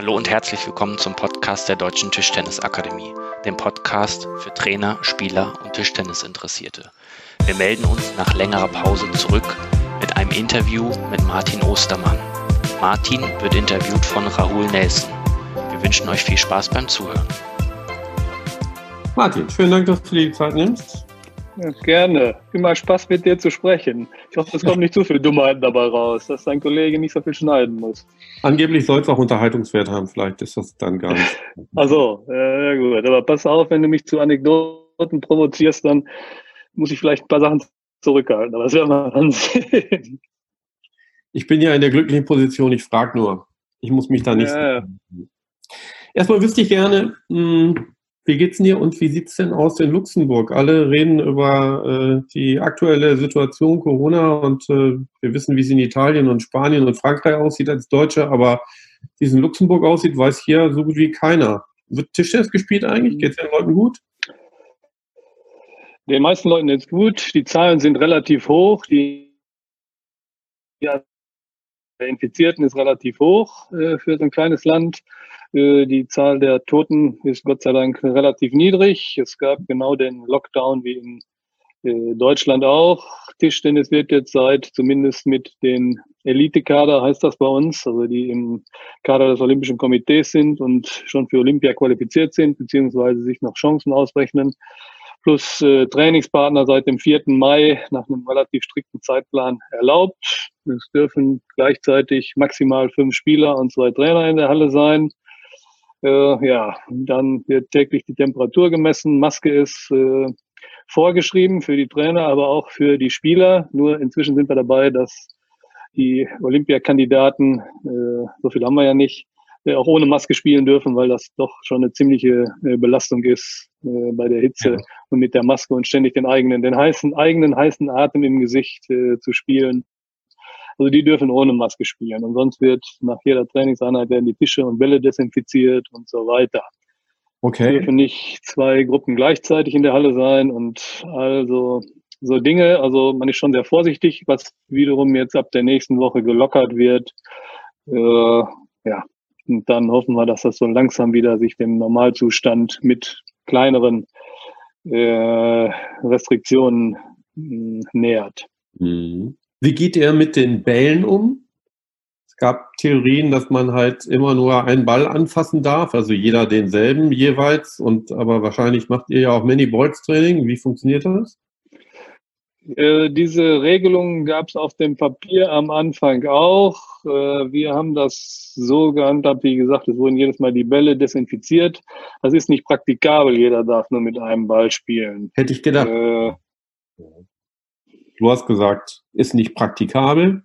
Hallo und herzlich willkommen zum Podcast der Deutschen Tischtennisakademie, dem Podcast für Trainer, Spieler und Tischtennisinteressierte. Wir melden uns nach längerer Pause zurück mit einem Interview mit Martin Ostermann. Martin wird interviewt von Rahul Nelson. Wir wünschen euch viel Spaß beim Zuhören. Martin, vielen Dank, dass du dir die Zeit nimmst. Ja, gerne. Immer Spaß mit dir zu sprechen. Ich hoffe, es kommt nicht zu viel Dummheiten dabei raus, dass dein Kollege nicht so viel schneiden muss. Angeblich soll es auch Unterhaltungswert haben, vielleicht ist das dann gar nicht. Also, äh, gut. Aber pass auf, wenn du mich zu Anekdoten provozierst, dann muss ich vielleicht ein paar Sachen zurückhalten. Aber das werden wir dann sehen. Ich bin ja in der glücklichen Position, ich frage nur. Ich muss mich da nicht. Ja. Erstmal wüsste ich gerne, mh, hm, wie geht's dir und wie sieht's denn aus in Luxemburg? Alle reden über äh, die aktuelle Situation Corona und äh, wir wissen, wie es in Italien und Spanien und Frankreich aussieht als Deutsche, aber wie es in Luxemburg aussieht, weiß hier so gut wie keiner. Wird Tischtennis gespielt eigentlich? Geht's den Leuten gut? Den meisten Leuten geht's gut. Die Zahlen sind relativ hoch. Die ja, der Infizierten ist relativ hoch äh, für so ein kleines Land. Äh, die Zahl der Toten ist Gott sei Dank relativ niedrig. Es gab genau den Lockdown wie in äh, Deutschland auch. Tischtennis wird jetzt seit zumindest mit den Elite-Kader, heißt das bei uns, also die im Kader des Olympischen Komitees sind und schon für Olympia qualifiziert sind, beziehungsweise sich noch Chancen ausrechnen, plus äh, Trainingspartner seit dem 4. Mai nach einem relativ strikten Zeitplan erlaubt. Es dürfen gleichzeitig maximal fünf Spieler und zwei Trainer in der Halle sein. Äh, ja, dann wird täglich die Temperatur gemessen. Maske ist äh, vorgeschrieben für die Trainer, aber auch für die Spieler. Nur inzwischen sind wir dabei, dass die Olympiakandidaten, äh, so viel haben wir ja nicht, auch ohne Maske spielen dürfen, weil das doch schon eine ziemliche äh, Belastung ist äh, bei der Hitze ja. und mit der Maske und ständig den eigenen, den heißen, eigenen heißen Atem im Gesicht äh, zu spielen. Also die dürfen ohne Maske spielen. Und sonst wird nach jeder Trainingseinheit werden die Tische und Bälle desinfiziert und so weiter. Okay. Es dürfen nicht zwei Gruppen gleichzeitig in der Halle sein und also so Dinge. Also man ist schon sehr vorsichtig, was wiederum jetzt ab der nächsten Woche gelockert wird. Äh, ja, und dann hoffen wir, dass das so langsam wieder sich dem Normalzustand mit kleineren äh, Restriktionen mh, nähert. Mhm. Wie geht er mit den Bällen um? Es gab Theorien, dass man halt immer nur einen Ball anfassen darf, also jeder denselben jeweils. Und aber wahrscheinlich macht ihr ja auch Many-Balls-Training. Wie funktioniert das? Äh, diese Regelung gab es auf dem Papier am Anfang auch. Äh, wir haben das so gehandhabt, wie gesagt, es wurden jedes Mal die Bälle desinfiziert. Das ist nicht praktikabel, jeder darf nur mit einem Ball spielen. Hätte ich gedacht. Äh, du hast gesagt, ist nicht praktikabel,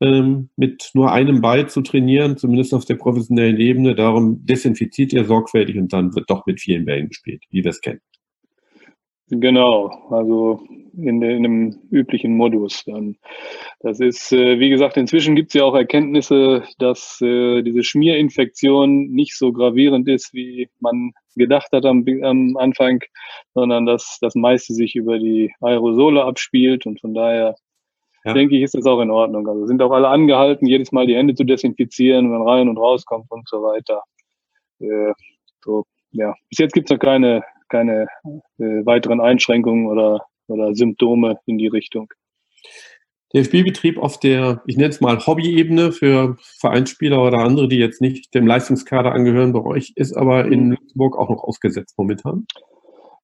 ähm, mit nur einem Ball zu trainieren, zumindest auf der professionellen Ebene. Darum desinfiziert ihr sorgfältig und dann wird doch mit vielen Bällen gespielt, wie wir es kennen. Genau, also in, in einem üblichen Modus dann. Das ist, äh, wie gesagt, inzwischen gibt es ja auch Erkenntnisse, dass äh, diese Schmierinfektion nicht so gravierend ist, wie man gedacht hat am, am Anfang, sondern dass das meiste sich über die Aerosole abspielt und von daher ja. denke ich, ist das auch in Ordnung. Also sind auch alle angehalten, jedes Mal die Hände zu desinfizieren, wenn man rein und rauskommt und so weiter. Äh, so, ja, bis jetzt gibt es noch keine keine äh, weiteren Einschränkungen oder, oder Symptome in die Richtung. Der Spielbetrieb auf der, ich nenne es mal Hobby-Ebene für Vereinsspieler oder andere, die jetzt nicht dem Leistungskader angehören bei euch, ist aber in mhm. Luxemburg auch noch ausgesetzt momentan.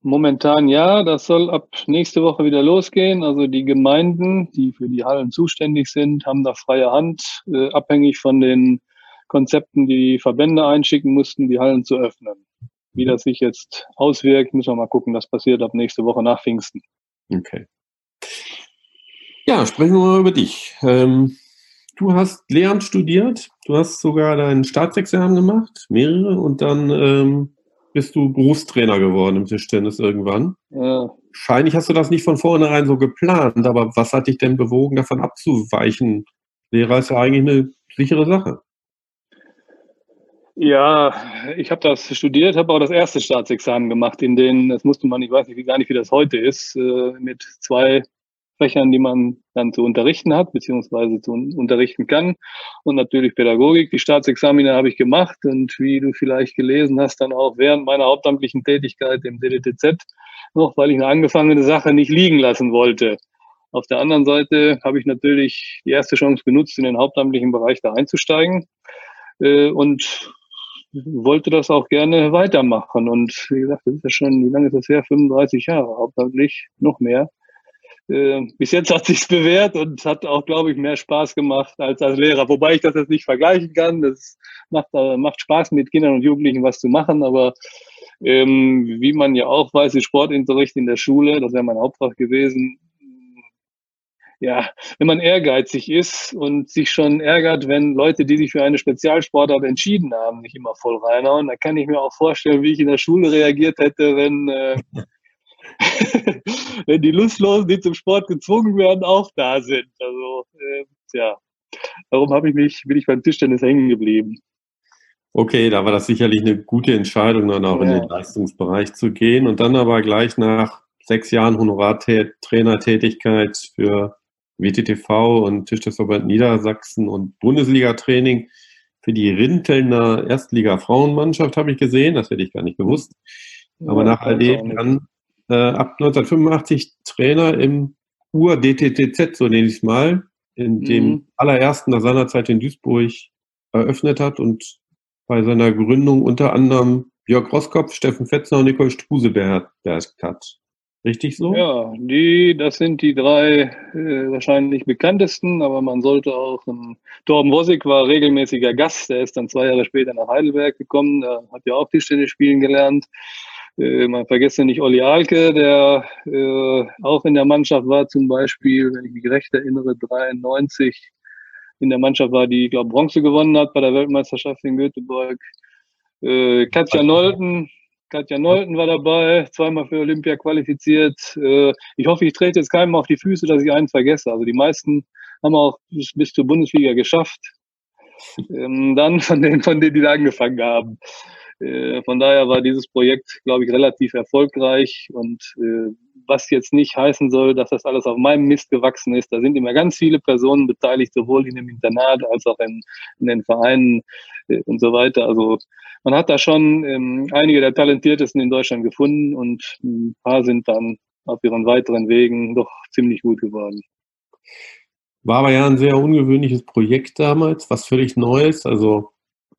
Momentan ja, das soll ab nächste Woche wieder losgehen. Also die Gemeinden, die für die Hallen zuständig sind, haben da freie Hand, äh, abhängig von den Konzepten, die Verbände einschicken mussten, die Hallen zu öffnen. Wie das sich jetzt auswirkt, müssen wir mal gucken. Das passiert ab nächste Woche nach Pfingsten. Okay. Ja, sprechen wir mal über dich. Ähm, du hast Lehramt studiert, du hast sogar dein Staatsexamen gemacht, mehrere, und dann ähm, bist du Berufstrainer geworden im Tischtennis irgendwann. Ja. Wahrscheinlich hast du das nicht von vornherein so geplant, aber was hat dich denn bewogen, davon abzuweichen? Lehrer ist ja eigentlich eine sichere Sache. Ja, ich habe das studiert, habe auch das erste Staatsexamen gemacht, in denen, das musste man, ich weiß nicht, gar nicht, wie das heute ist, äh, mit zwei Fächern, die man dann zu unterrichten hat, beziehungsweise zu unterrichten kann. Und natürlich Pädagogik. Die Staatsexamine habe ich gemacht und wie du vielleicht gelesen hast, dann auch während meiner hauptamtlichen Tätigkeit im DDTZ noch, weil ich eine angefangene Sache nicht liegen lassen wollte. Auf der anderen Seite habe ich natürlich die erste Chance genutzt, in den hauptamtlichen Bereich da einzusteigen äh, und wollte das auch gerne weitermachen. Und wie gesagt, das ist ja schon, wie lange ist das her? 35 Jahre, hauptamtlich, noch mehr. Äh, bis jetzt hat sich's bewährt und hat auch, glaube ich, mehr Spaß gemacht als als Lehrer. Wobei ich das jetzt nicht vergleichen kann. Das macht, äh, macht Spaß, mit Kindern und Jugendlichen was zu machen, aber ähm, wie man ja auch weiß, ist Sportunterricht in der Schule, das wäre mein Hauptfach gewesen, ja, wenn man ehrgeizig ist und sich schon ärgert, wenn Leute, die sich für eine Spezialsportart entschieden haben, nicht immer voll reinhauen, dann kann ich mir auch vorstellen, wie ich in der Schule reagiert hätte, wenn, äh, wenn die Lustlosen, die zum Sport gezwungen werden, auch da sind. Also, äh, ja, darum habe ich mich, bin ich beim Tischtennis hängen geblieben. Okay, da war das sicherlich eine gute Entscheidung, dann auch ja. in den Leistungsbereich zu gehen und dann aber gleich nach sechs Jahren Honorartrainertätigkeit für WTTV und Tischtennisverband Niedersachsen und Bundesliga-Training für die Rintelner Erstliga-Frauenmannschaft habe ich gesehen, das hätte ich gar nicht gewusst. Aber ja, nach all dem dann äh, ab 1985 Trainer im Ur-DTTZ, so nenne ich es mal, in mhm. dem allerersten nach seiner Zeit in Duisburg eröffnet hat und bei seiner Gründung unter anderem Jörg Roskopf, Steffen Fetzner und Nicole Struse beherrscht hat. Richtig so? Ja, die, das sind die drei äh, wahrscheinlich bekanntesten, aber man sollte auch, ähm, Torben Wosig war regelmäßiger Gast, der ist dann zwei Jahre später nach Heidelberg gekommen, der hat ja auch Tischtennis spielen gelernt. Äh, man vergesse nicht Olli Alke, der äh, auch in der Mannschaft war, zum Beispiel, wenn ich mich recht erinnere, 93 in der Mannschaft war, die, ich glaube, Bronze gewonnen hat bei der Weltmeisterschaft in Göteborg. Äh, Katja Nolten, Katja Nolten war dabei, zweimal für Olympia qualifiziert. Äh, ich hoffe, ich trete jetzt keinem auf die Füße, dass ich einen vergesse. Also die meisten haben auch bis, bis zur Bundesliga geschafft. Ähm, dann von denen, von denen, die da angefangen haben. Äh, von daher war dieses Projekt, glaube ich, relativ erfolgreich und äh, was jetzt nicht heißen soll, dass das alles auf meinem Mist gewachsen ist. Da sind immer ganz viele Personen beteiligt, sowohl in dem Internat als auch in, in den Vereinen und so weiter. Also man hat da schon ähm, einige der talentiertesten in Deutschland gefunden und ein paar sind dann auf ihren weiteren Wegen doch ziemlich gut geworden. War aber ja ein sehr ungewöhnliches Projekt damals, was völlig Neues, also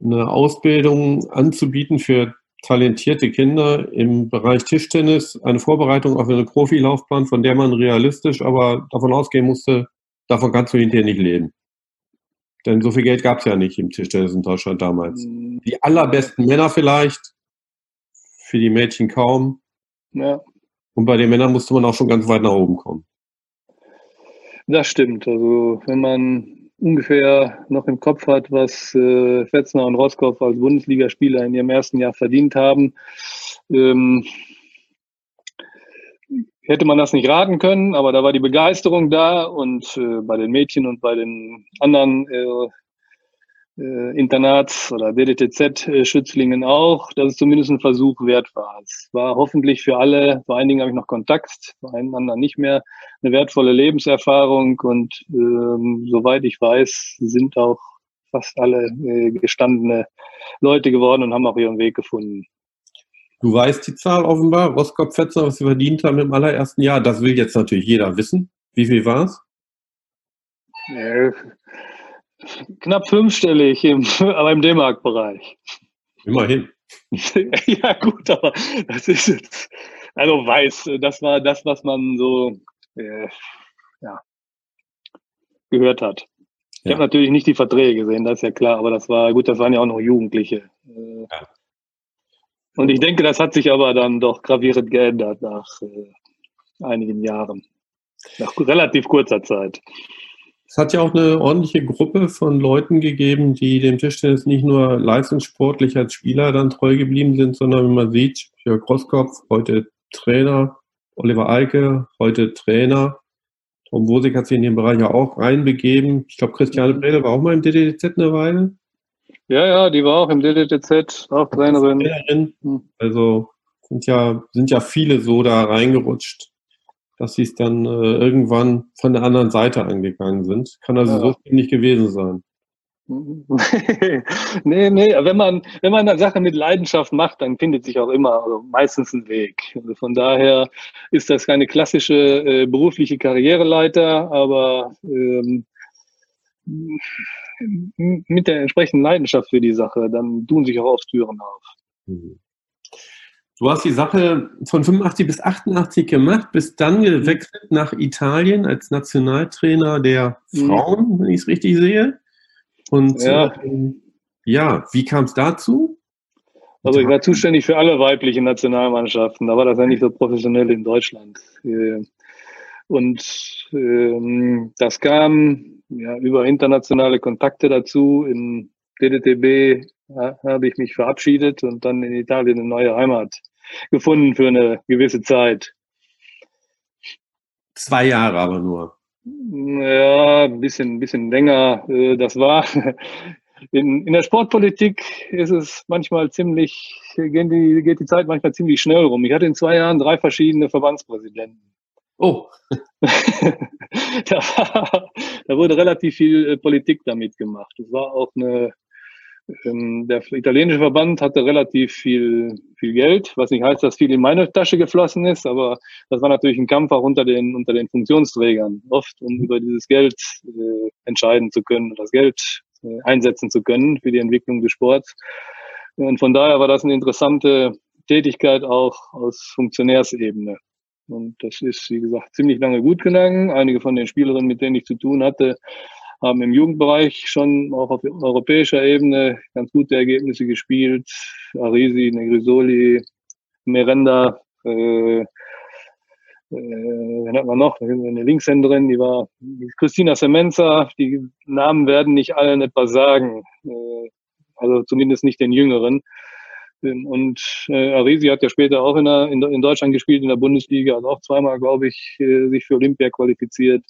eine Ausbildung anzubieten für talentierte Kinder im Bereich Tischtennis, eine Vorbereitung auf eine Profilaufbahn, von der man realistisch aber davon ausgehen musste, davon kannst du hinterher nicht leben. Denn so viel Geld gab es ja nicht im Tischtennis in Deutschland damals. Mhm. Die allerbesten Männer vielleicht, für die Mädchen kaum. Ja. Und bei den Männern musste man auch schon ganz weit nach oben kommen. Das stimmt. Also wenn man ungefähr noch im Kopf hat, was äh, Fetzner und Roskopf als Bundesligaspieler in ihrem ersten Jahr verdient haben, ähm, hätte man das nicht raten können, aber da war die Begeisterung da und äh, bei den Mädchen und bei den anderen äh, äh, Internats oder DDTZ-Schützlingen auch, dass es zumindest ein Versuch wert war. Es war hoffentlich für alle, vor allen Dingen habe ich noch Kontakt, bei einem anderen nicht mehr, eine wertvolle Lebenserfahrung und ähm, soweit ich weiß, sind auch fast alle äh, gestandene Leute geworden und haben auch ihren Weg gefunden. Du weißt die Zahl offenbar, Roskopf Fetzer, was sie verdient haben im allerersten Jahr. Das will jetzt natürlich jeder wissen. Wie viel war es? Äh, knapp fünfstellig, im, aber im D-Mark-Bereich. Immerhin. ja, gut, aber das ist jetzt, also weiß, das war das, was man so äh, ja, gehört hat. Ich ja. habe natürlich nicht die Verträge gesehen, das ist ja klar, aber das war gut, das waren ja auch noch Jugendliche. Äh, ja. Und ich denke, das hat sich aber dann doch gravierend geändert nach äh, einigen Jahren. Nach relativ kurzer Zeit. Es hat ja auch eine ordentliche Gruppe von Leuten gegeben, die dem Tischtennis nicht nur leistungssportlich als Spieler dann treu geblieben sind, sondern wie man sieht, Jörg Grosskopf, heute Trainer, Oliver Alke, heute Trainer. Tom Wosig hat sich in den Bereich ja auch reinbegeben. Ich glaube, Christiane Brede war auch mal im DDZ eine Weile. Ja, ja, die war auch im DDTZ, auch Trainerin. Trainerin. Hm. Also sind ja, sind ja viele so da reingerutscht. Dass sie es dann äh, irgendwann von der anderen Seite angegangen sind. Kann also ja. so nicht gewesen sein. nee, nee, wenn man, wenn man eine Sache mit Leidenschaft macht, dann findet sich auch immer also meistens ein Weg. Also von daher ist das keine klassische äh, berufliche Karriereleiter, aber ähm, mit der entsprechenden Leidenschaft für die Sache, dann tun sich auch oft Türen auf. Mhm. Du hast die Sache von 85 bis 88 gemacht, bist dann mhm. gewechselt nach Italien als Nationaltrainer der mhm. Frauen, wenn ich es richtig sehe. Und ja, äh, ja wie kam es dazu? Also ich war zuständig für alle weiblichen Nationalmannschaften. Da war das ja nicht so professionell in Deutschland. Äh, und ähm, das kam ja, über internationale Kontakte dazu. In DDTB habe ich mich verabschiedet und dann in Italien eine neue Heimat gefunden für eine gewisse Zeit. Zwei Jahre aber nur. Ja, ein bisschen, ein bisschen länger. Äh, das war in, in der Sportpolitik ist es manchmal ziemlich, geht die, geht die Zeit manchmal ziemlich schnell rum. Ich hatte in zwei Jahren drei verschiedene Verbandspräsidenten. Oh. da, war, da, wurde relativ viel äh, Politik damit gemacht. Es war auch eine, der italienische Verband hatte relativ viel, viel Geld, was nicht heißt, dass viel in meine Tasche geflossen ist, aber das war natürlich ein Kampf auch unter den, unter den Funktionsträgern, oft um über dieses Geld äh, entscheiden zu können, das Geld äh, einsetzen zu können für die Entwicklung des Sports. Und von daher war das eine interessante Tätigkeit auch aus Funktionärsebene. Und das ist, wie gesagt, ziemlich lange gut gegangen. Einige von den Spielerinnen, mit denen ich zu tun hatte, haben im Jugendbereich schon auch auf europäischer Ebene ganz gute Ergebnisse gespielt. Arisi, Negrisoli, Merenda, äh, äh, wen hat man noch? Eine Linkshänderin, die war Christina Semenza. Die Namen werden nicht allen etwas sagen, äh, also zumindest nicht den Jüngeren. Und äh, Arisi hat ja später auch in, der, in, in Deutschland gespielt, in der Bundesliga, also auch zweimal, glaube ich, äh, sich für Olympia qualifiziert.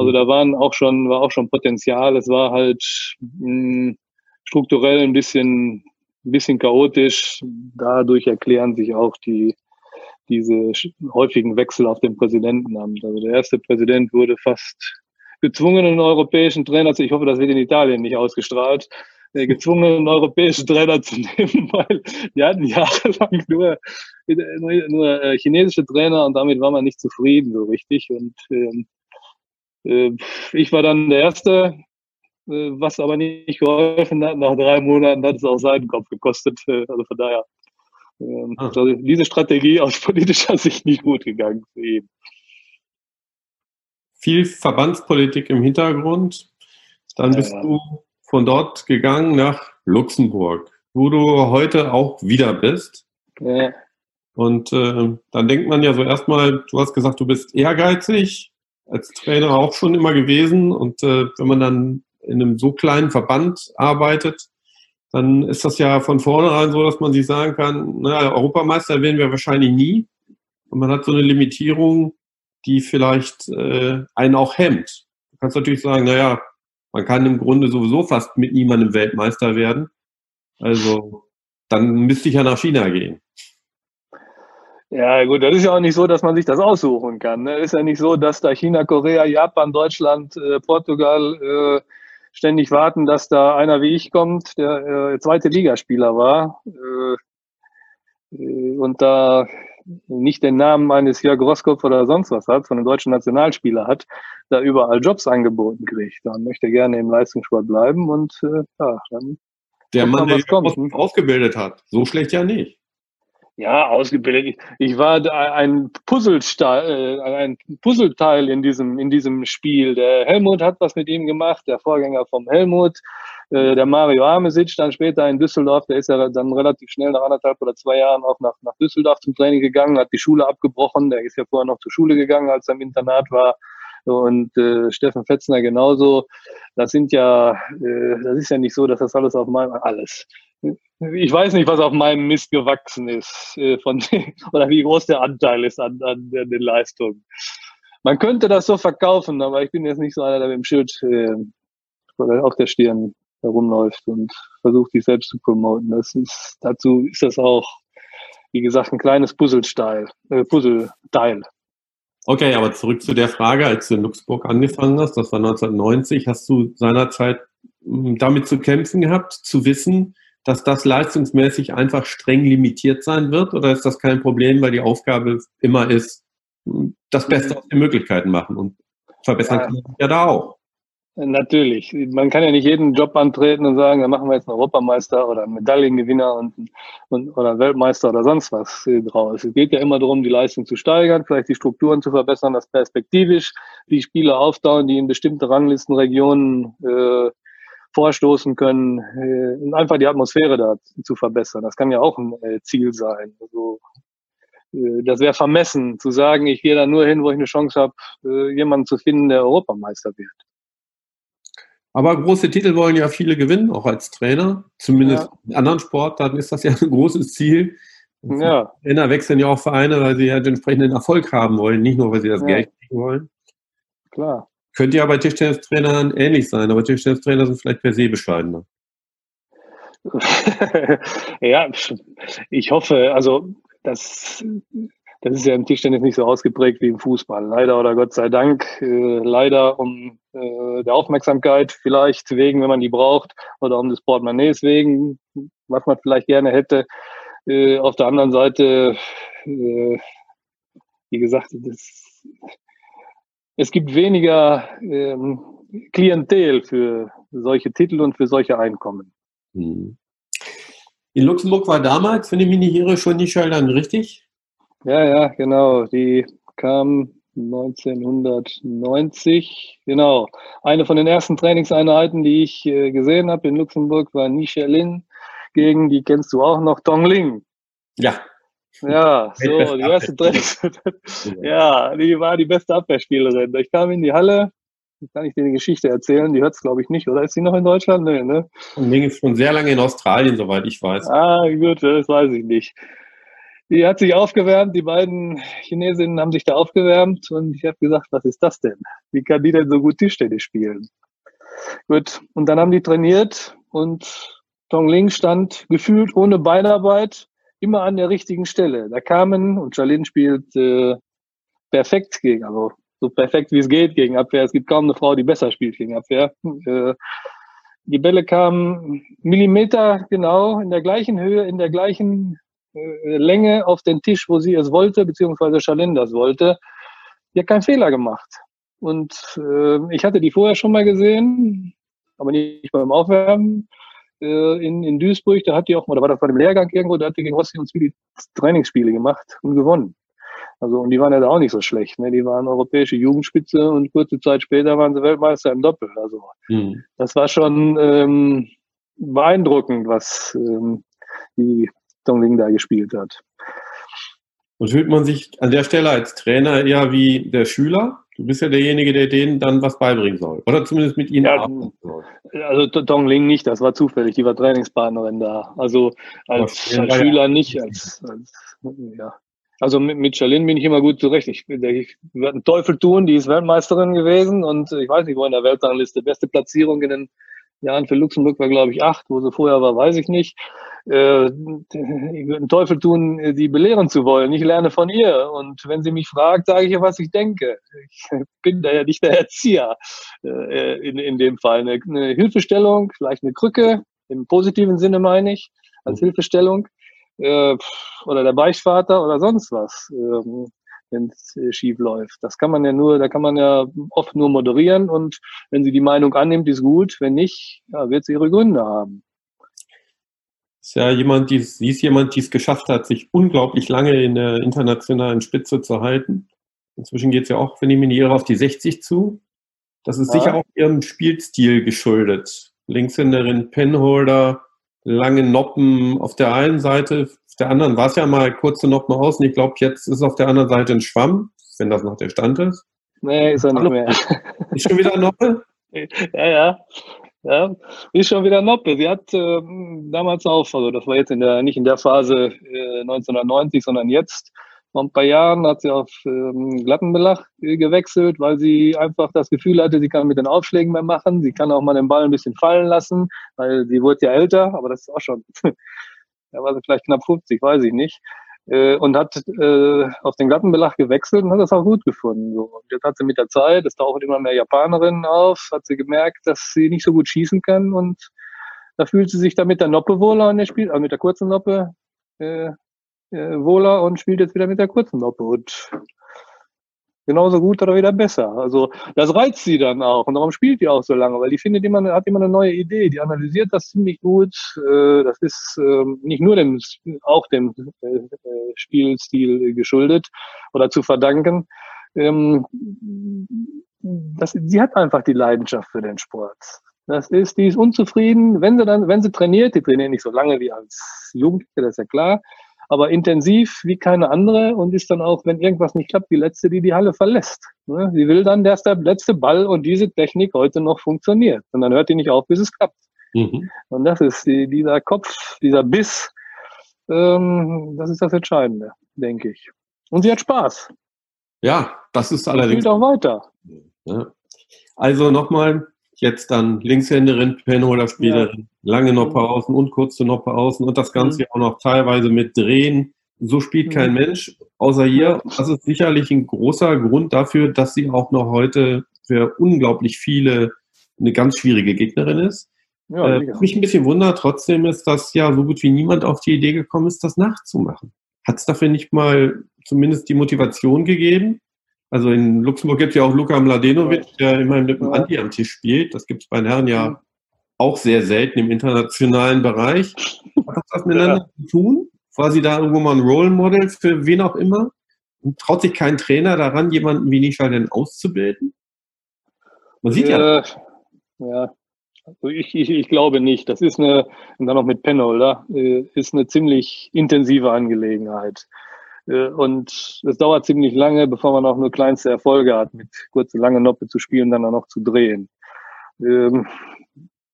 Also da waren auch schon, war auch schon Potenzial. Es war halt mh, hm, strukturell ein bisschen, ein bisschen chaotisch. Dadurch erklären sich auch die, diese häufigen Wechsel auf dem Präsidentenamt. Also der erste Präsident wurde fast gezwungen, einen europäischen Trainer zu, ich hoffe, das wird in Italien nicht ausgestrahlt, äh, gezwungen, einen europäischen Trainer zu nehmen, weil die hatten jahrelang nur, nur, nur äh, chinesische Trainer und damit war man nicht zufrieden so richtig. Und ähm, äh, ich war dann der Erste, äh, was aber nicht geholfen hat. Nach drei Monaten hat es auch seinen Kopf gekostet. Äh, also von daher, ähm, ah. also diese Strategie aus politischer Sicht nicht gut gegangen für ihn. Viel Verbandspolitik im Hintergrund. Dann bist ja. du von dort gegangen nach Luxemburg, wo du heute auch wieder bist. Ja. Und äh, dann denkt man ja so erstmal, du hast gesagt, du bist ehrgeizig, als Trainer auch schon immer gewesen. Und äh, wenn man dann in einem so kleinen Verband arbeitet, dann ist das ja von vornherein so, dass man sich sagen kann, naja, Europameister werden wir wahrscheinlich nie. Und man hat so eine Limitierung, die vielleicht äh, einen auch hemmt. Du kannst natürlich sagen, naja, man kann im Grunde sowieso fast mit niemandem Weltmeister werden. Also dann müsste ich ja nach China gehen. Ja, gut, das ist ja auch nicht so, dass man sich das aussuchen kann. Ne? Ist ja nicht so, dass da China, Korea, Japan, Deutschland, äh, Portugal äh, ständig warten, dass da einer wie ich kommt, der äh, zweite Ligaspieler war äh, äh und da nicht den Namen eines Jörg Roskopf oder sonst was hat, von einem deutschen Nationalspieler hat, da überall Jobs angeboten kriegt. Dann möchte er gerne im Leistungssport bleiben und äh, ja, dann. Der Mann, der kommt. ausgebildet hat. So schlecht ja nicht. Ja, ausgebildet. Ich, war ein Puzzlesteil, äh, ein Puzzleteil in diesem, in diesem Spiel. Der Helmut hat was mit ihm gemacht, der Vorgänger vom Helmut. Äh, der Mario Amesic dann später in Düsseldorf, der ist ja dann relativ schnell nach anderthalb oder zwei Jahren auch nach, nach Düsseldorf zum Training gegangen, hat die Schule abgebrochen. Der ist ja vorher noch zur Schule gegangen, als er im Internat war. Und äh, Steffen Fetzner genauso. Das sind ja, äh, das ist ja nicht so, dass das alles auf meinem, alles ich weiß nicht, was auf meinem Mist gewachsen ist, äh, von, oder wie groß der Anteil ist an, an, den Leistungen. Man könnte das so verkaufen, aber ich bin jetzt nicht so einer, der mit dem Schild äh, auf der Stirn herumläuft und versucht, sich selbst zu promoten. Das ist, dazu ist das auch, wie gesagt, ein kleines Puzzlesteil, äh, Puzzleteil. Okay, aber zurück zu der Frage, als du in Luxemburg angefangen hast, das war 1990, hast du seinerzeit hm, damit zu kämpfen gehabt, zu wissen, dass das leistungsmäßig einfach streng limitiert sein wird? Oder ist das kein Problem, weil die Aufgabe immer ist, das Beste aus den Möglichkeiten machen und verbessern ja. kann man ja da auch? Natürlich. Man kann ja nicht jeden Job antreten und sagen, da machen wir jetzt einen Europameister oder einen Medaillengewinner und, und, oder Weltmeister oder sonst was draus. Es geht ja immer darum, die Leistung zu steigern, vielleicht die Strukturen zu verbessern, das perspektivisch die Spieler aufdauen, die in bestimmte Ranglistenregionen äh, vorstoßen können, äh, einfach die Atmosphäre da zu verbessern. Das kann ja auch ein äh, Ziel sein. Also, äh, das wäre vermessen, zu sagen, ich gehe da nur hin, wo ich eine Chance habe, äh, jemanden zu finden, der Europameister wird. Aber große Titel wollen ja viele gewinnen, auch als Trainer. Zumindest ja. in anderen Sportarten ist das ja ein großes Ziel. Ja. Trainer wechseln ja auch Vereine, weil sie ja den entsprechenden Erfolg haben wollen, nicht nur, weil sie das ja. Geld kriegen wollen. Klar. Könnte ja bei Tischtennistrainern ähnlich sein, aber Tischtennistrainer sind vielleicht per se bescheidener. ja, ich hoffe, also das das ist ja im Tischtennis nicht so ausgeprägt wie im Fußball. Leider oder Gott sei Dank. Äh, leider um äh, der Aufmerksamkeit vielleicht wegen, wenn man die braucht, oder um des Portemonnaies wegen, was man vielleicht gerne hätte. Äh, auf der anderen Seite, äh, wie gesagt, das, es gibt weniger ähm, Klientel für solche Titel und für solche Einkommen. Hm. In Luxemburg war damals, wenn ich mich nicht irre, schon die Schildern richtig? Ja, ja, genau. Die kam 1990. Genau. Eine von den ersten Trainingseinheiten, die ich äh, gesehen habe in Luxemburg, war Nisha gegen, die kennst du auch noch, Dong Ling. Ja. Ja, so, die erste Trainings. ja, die war die beste Abwehrspielerin. Ich kam in die Halle, kann ich dir die Geschichte erzählen, die hört es, glaube ich, nicht, oder ist sie noch in Deutschland? Nee, ne? Ling ist schon sehr lange in Australien, soweit ich weiß. Ah, gut, das weiß ich nicht. Die hat sich aufgewärmt, die beiden Chinesinnen haben sich da aufgewärmt und ich habe gesagt, was ist das denn? Wie kann die denn so gut Tischtennis spielen? Gut, und dann haben die trainiert und Tong Ling stand gefühlt ohne Beinarbeit immer an der richtigen Stelle. Da kamen, und Jalin spielt äh, perfekt gegen, also so perfekt wie es geht gegen Abwehr. Es gibt kaum eine Frau, die besser spielt gegen Abwehr. Äh, die Bälle kamen Millimeter genau in der gleichen Höhe, in der gleichen äh, Länge auf den Tisch, wo sie es wollte, beziehungsweise Charlene das wollte. Die hat keinen Fehler gemacht. Und äh, ich hatte die vorher schon mal gesehen, aber nicht beim Aufwärmen äh, in, in Duisburg. Da hat die auch, oder war das bei dem Lehrgang irgendwo, da hat die gegen Rossi und Zwieli Trainingsspiele gemacht und gewonnen. Also, und die waren ja da auch nicht so schlecht. Ne? Die waren europäische Jugendspitze und kurze Zeit später waren sie Weltmeister im Doppel. Also, mhm. das war schon ähm, beeindruckend, was ähm, die Dongling da gespielt hat. Und fühlt man sich an der Stelle als Trainer eher wie der Schüler? Du bist ja derjenige, der denen dann was beibringen soll. Oder zumindest mit ihnen ja, arbeiten soll. Also Dongling nicht, das war zufällig, die war Trainingspartnerin da. Also als, als Schüler nicht, als, als ja. Also mit, mit Charlene bin ich immer gut zurecht. Ich, ich werde einen Teufel tun, die ist Weltmeisterin gewesen und ich weiß nicht, wo in der Weltrangliste. Beste Platzierung in den Jahren für Luxemburg war, glaube ich, acht. Wo sie vorher war, weiß ich nicht äh, ich würde einen Teufel tun, sie belehren zu wollen. Ich lerne von ihr. Und wenn sie mich fragt, sage ich ihr, was ich denke. Ich bin da ja nicht der Erzieher äh, in, in dem Fall. Eine, eine Hilfestellung, vielleicht eine Krücke, im positiven Sinne meine ich, als mhm. Hilfestellung. Äh, oder der Beichtvater oder sonst was. Ähm, wenn es äh, schief läuft. Das kann man ja nur, da kann man ja oft nur moderieren und wenn sie die Meinung annimmt, ist gut. Wenn nicht, ja, wird sie ihre Gründe haben ist ja jemand, die, sie ist jemand, die es geschafft hat, sich unglaublich lange in der internationalen Spitze zu halten. Inzwischen geht es ja auch, wenn ich mich nicht irre, auf die 60 zu. Das ist ja. sicher auch ihrem Spielstil geschuldet. Linkshänderin, Penholder, lange Noppen auf der einen Seite, auf der anderen war es ja mal kurze Noppen außen. Ich glaube, jetzt ist auf der anderen Seite ein Schwamm, wenn das noch der Stand ist. Nee, ist er nicht mehr. Ist schon wieder Noppe? ja, ja. Ja, ist schon wieder Noppe. Sie hat äh, damals auf, also das war jetzt in der, nicht in der Phase äh, 1990, sondern jetzt, vor ein paar Jahren hat sie auf ähm, Glattenbelach äh, gewechselt, weil sie einfach das Gefühl hatte, sie kann mit den Aufschlägen mehr machen. Sie kann auch mal den Ball ein bisschen fallen lassen, weil sie wurde ja älter, aber das ist auch schon, da war sie vielleicht knapp 50, weiß ich nicht. äh, und hat äh, auf den Glattenbelag gewechselt und hat das auch gut gefunden. So. Und jetzt hat sie mit der Zeit, es tauchen immer mehr Japanerinnen auf, hat sie gemerkt, dass sie nicht so gut schießen kann und da fühlt sie sich dann mit der Noppe wohler und er spielt, also mit der kurzen Noppe äh, äh, wohler und spielt jetzt wieder mit der kurzen Noppe und genauso gut oder wieder besser. Also das reizt sie dann auch und darum spielt die auch so lange, weil die findet immer, hat immer eine neue Idee, die analysiert das ziemlich gut. Äh, das ist ähm, nicht nur dem, auch dem äh, Spielstil geschuldet oder zu verdanken. Ähm, das, sie hat einfach die Leidenschaft für den Sport. Das ist, die ist unzufrieden, wenn sie dann, wenn sie trainiert, die trainiert nicht so lange wie als Jugendliche, das ist ja klar, aber intensiv wie keine andere und ist dann auch, wenn irgendwas nicht klappt, die letzte, die die Halle verlässt. Ne? Sie will dann, dass der letzte Ball und diese Technik heute noch funktioniert. Und dann hört die nicht auf, bis es klappt. Mhm. Und das ist die, dieser Kopf, dieser Biss, ähm, das ist das Entscheidende, denke ich. Und sie hat Spaß. Ja, das ist allerdings. Spielt auch weiter. Ja. Also nochmal, jetzt dann Linkshänderin, Penholder-Spielerin, ja. lange Noppe-Außen und kurze Noppe-Außen und das Ganze mhm. auch noch teilweise mit Drehen. So spielt mhm. kein Mensch, außer hier. Das ist sicherlich ein großer Grund dafür, dass sie auch noch heute für unglaublich viele eine ganz schwierige Gegnerin ist. Ja, äh, mich ein bisschen wundert trotzdem ist, dass ja so gut wie niemand auf die Idee gekommen ist, das nachzumachen. Hat es dafür nicht mal zumindest die Motivation gegeben? Also in Luxemburg gibt es ja auch Luka Mladenovic, der immerhin mit dem Anti am Tisch spielt. Das gibt es bei den Herren ja auch sehr selten im internationalen Bereich. Hat das was miteinander ja. zu tun? War sie da irgendwo mal ein Role Model für wen auch immer? Und traut sich kein Trainer daran, jemanden wie Nisha denn auszubilden? Man sieht ja. Ja, ja. Also ich, ich, ich glaube nicht. Das ist eine, und dann noch mit Penholder, äh, ist eine ziemlich intensive Angelegenheit. Äh, und es dauert ziemlich lange, bevor man auch nur kleinste Erfolge hat, mit kurze, lange Noppe zu spielen, dann auch noch zu drehen. Ähm,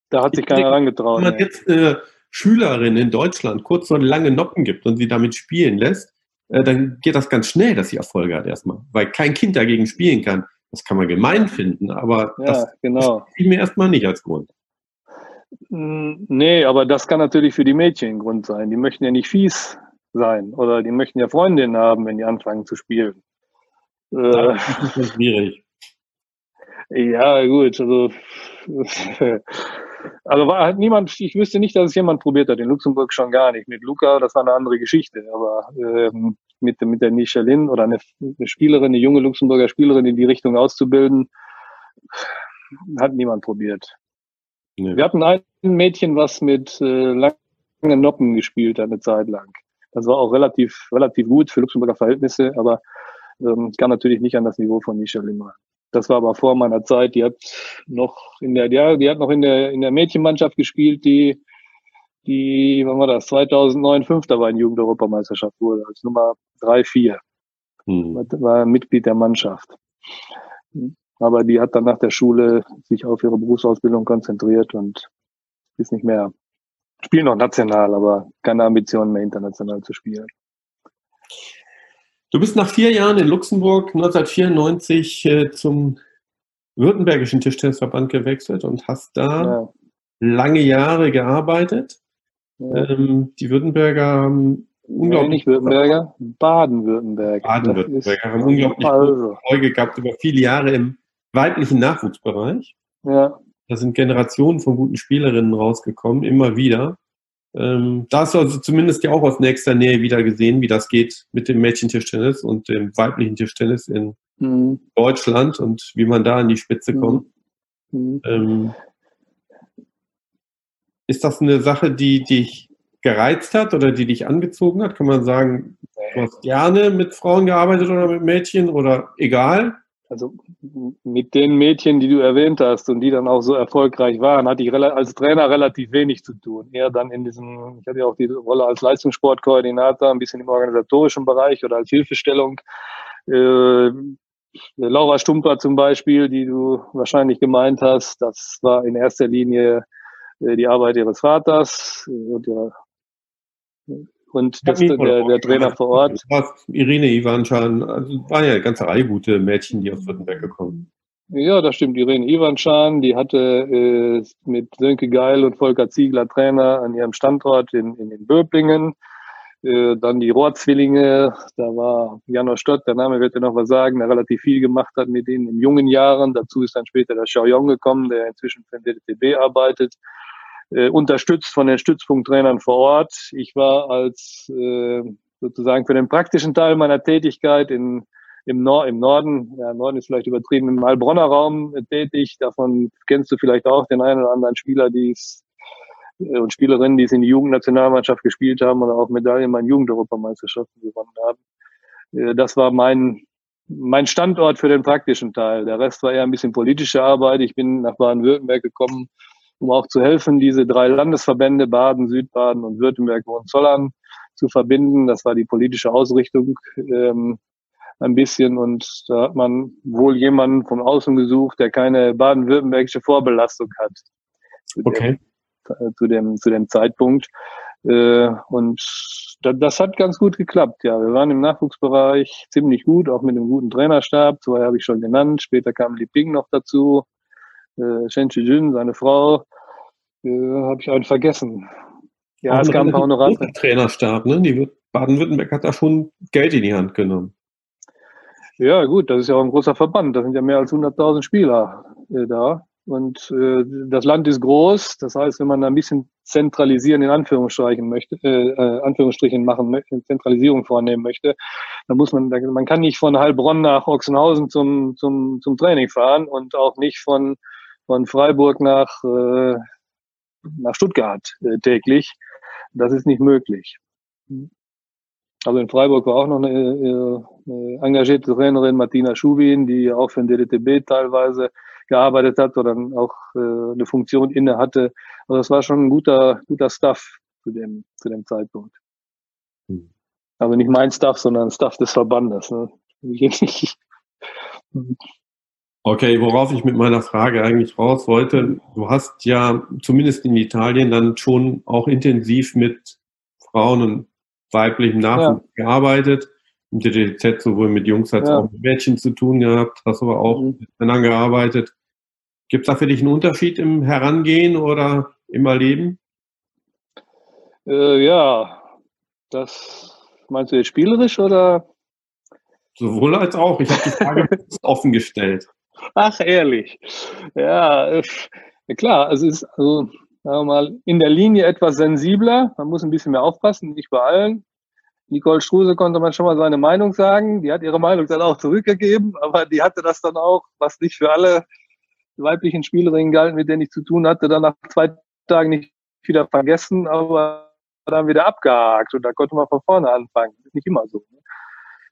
da hat sich keiner herangetraut. Wenn man jetzt äh, Schülerin in Deutschland kurz so lange Noppen gibt und sie damit spielen lässt, äh, dann geht das ganz schnell, dass sie Erfolge hat erstmal. Weil kein Kind dagegen spielen kann. Das kann man gemein finden, aber ja, das genau. fiel mir erstmal nicht als Grund. Hm, nee, aber das kann natürlich für die Mädchen ein Grund sein. Die möchten ja nicht fies sein. Oder die möchten ja Freundinnen haben, wenn die anfangen zu spielen. Das ist schwierig. Ja, gut, also, also war halt niemand, ich wüsste nicht, dass es jemand probiert hat, in Luxemburg schon gar nicht. Mit Luca, das war eine andere Geschichte, aber ähm, mit, mit der Michelin oder eine, eine Spielerin, eine junge Luxemburger Spielerin in die Richtung auszubilden, hat niemand probiert. Nee. Wir hatten ein Mädchen, was mit äh, langen Noppen gespielt hat, eine Zeit lang. Das war auch relativ, relativ gut für Luxemburger Verhältnisse, aber ähm, kann natürlich nicht an das Niveau von Michel Limmer. Das war aber vor meiner Zeit. Die hat noch in der, ja, die hat noch in der, in der Mädchenmannschaft gespielt, die, die, wann war das? 2009 Fünfter war in Jugendeuropameisterschaft wurde, als Nummer drei vier Hm. War Mitglied der Mannschaft. Aber die hat dann nach der Schule sich auf ihre Berufsausbildung konzentriert und ist nicht mehr spielen noch national, aber keine Ambitionen mehr international zu spielen. Du bist nach vier Jahren in Luxemburg 1994 äh, zum Württembergischen Tischtennisverband gewechselt und hast da ja. lange Jahre gearbeitet. Ja. Ähm, die Württemberger haben unglaublich. nicht Württemberger, Baden-Württemberg. Baden-Württemberger haben unglaublich also. Erfolge gehabt über viele Jahre im weiblichen Nachwuchsbereich. Ja. Da sind Generationen von guten Spielerinnen rausgekommen, immer wieder. Ähm, da hast du also zumindest ja auch aus nächster Nähe wieder gesehen, wie das geht mit dem Mädchentischtennis und dem weiblichen Tischtennis in mhm. Deutschland und wie man da an die Spitze mhm. kommt. Mhm. Ähm, ist das eine Sache, die dich gereizt hat oder die dich angezogen hat? Kann man sagen, du hast gerne mit Frauen gearbeitet oder mit Mädchen oder egal? Also mit den Mädchen, die du erwähnt hast und die dann auch so erfolgreich waren, hatte ich als Trainer relativ wenig zu tun. Eher dann in diesem, ich hatte ja auch die Rolle als Leistungssportkoordinator, ein bisschen im organisatorischen Bereich oder als Hilfestellung. Äh, Laura Stumper zum Beispiel, die du wahrscheinlich gemeint hast, das war in erster Linie äh, die Arbeit ihres Vaters und ihrer und das, der, der Trainer vor Ort. Irene Ivanschan, also war ja eine ganze Reihe gute Mädchen, die aus Württemberg gekommen Ja, das stimmt. Irene Ivanschan, die hatte äh, mit Sönke Geil und Volker Ziegler Trainer an ihrem Standort in, in, in Böblingen. Äh, dann die Rohrzwillinge, da war Janusz Stott, der Name wird ja noch was sagen, der relativ viel gemacht hat mit denen in jungen Jahren. Dazu ist dann später der Xiaoyong gekommen, der inzwischen für den DTB arbeitet, äh, unterstützt von den Stützpunkttrainern vor Ort. Ich war als äh, sozusagen für den praktischen Teil meiner Tätigkeit in, im, Nor im Norden, ja, Norden ist vielleicht übertrieben, im Heilbronner Raum tätig. Davon kennst du vielleicht auch den einen oder anderen Spieler, die es äh, und Spielerinnen, die es in die Jugendnationalmannschaft gespielt haben oder auch Medaillen bei Jugendeuropameisterschaften gewonnen haben. Äh, das war mein, mein Standort für den praktischen Teil. Der Rest war eher ein bisschen politische Arbeit. Ich bin nach Baden-Württemberg gekommen, um auch zu helfen, diese drei Landesverbände Baden, Südbaden und Württemberg Hohenzollern zu verbinden. Das war die politische Ausrichtung ähm, ein bisschen und da hat man wohl jemanden von außen gesucht, der keine baden-württembergische Vorbelastung hat. Okay zu dem, zu dem Zeitpunkt. Äh, und das hat ganz gut geklappt. Ja, wir waren im Nachwuchsbereich ziemlich gut, auch mit einem guten Trainerstab. Zwei habe ich schon genannt. Später kam Li Ping noch dazu. Äh, Shen Jun, seine Frau, äh, habe ich einen vergessen. Ja, auch es kam auch noch andere. Trainerstab, ne? Die Baden-Württemberg hat da schon Geld in die Hand genommen. Ja, gut, das ist ja auch ein großer Verband. Da sind ja mehr als 100.000 Spieler äh, da. Und äh, das Land ist groß, das heißt, wenn man ein bisschen zentralisieren in Anführungsstrichen möchte, äh, äh, Anführungsstrichen machen möchte, Zentralisierung vornehmen möchte, dann muss man, man kann nicht von Heilbronn nach Ochsenhausen zum zum zum Training fahren und auch nicht von von Freiburg nach äh, nach Stuttgart äh, täglich. Das ist nicht möglich. Also in Freiburg war auch noch eine, äh, eine engagierte Trainerin, Martina Schubin, die auch für den DDTB teilweise gearbeitet hat oder auch äh, eine Funktion inne hatte. Also das war schon ein guter, guter Stuff zu dem, zu dem Zeitpunkt. Hm. Also nicht mein Stuff, sondern Stuff des Verbandes. Ne? Okay, worauf ich mit meiner Frage eigentlich raus wollte, du hast ja zumindest in Italien dann schon auch intensiv mit Frauen und weiblichem Nachwuchs ja. gearbeitet im DDZ sowohl mit Jungs als ja. auch mit Mädchen zu tun gehabt, hast aber auch mhm. mit Männern gearbeitet. Gibt es da für dich einen Unterschied im Herangehen oder im Erleben? Äh, ja, das meinst du jetzt spielerisch oder? Sowohl als auch. Ich habe die Frage offen gestellt. Ach, ehrlich. Ja, klar, es ist also, sagen wir mal, in der Linie etwas sensibler. Man muss ein bisschen mehr aufpassen, nicht bei allen. Nicole Struse konnte man schon mal seine Meinung sagen. Die hat ihre Meinung dann auch zurückgegeben, aber die hatte das dann auch, was nicht für alle weiblichen Spielerinnen galt, mit denen ich zu tun hatte, dann nach zwei Tagen nicht wieder vergessen, aber dann wieder abgehakt und da konnte man von vorne anfangen. Das ist nicht immer so.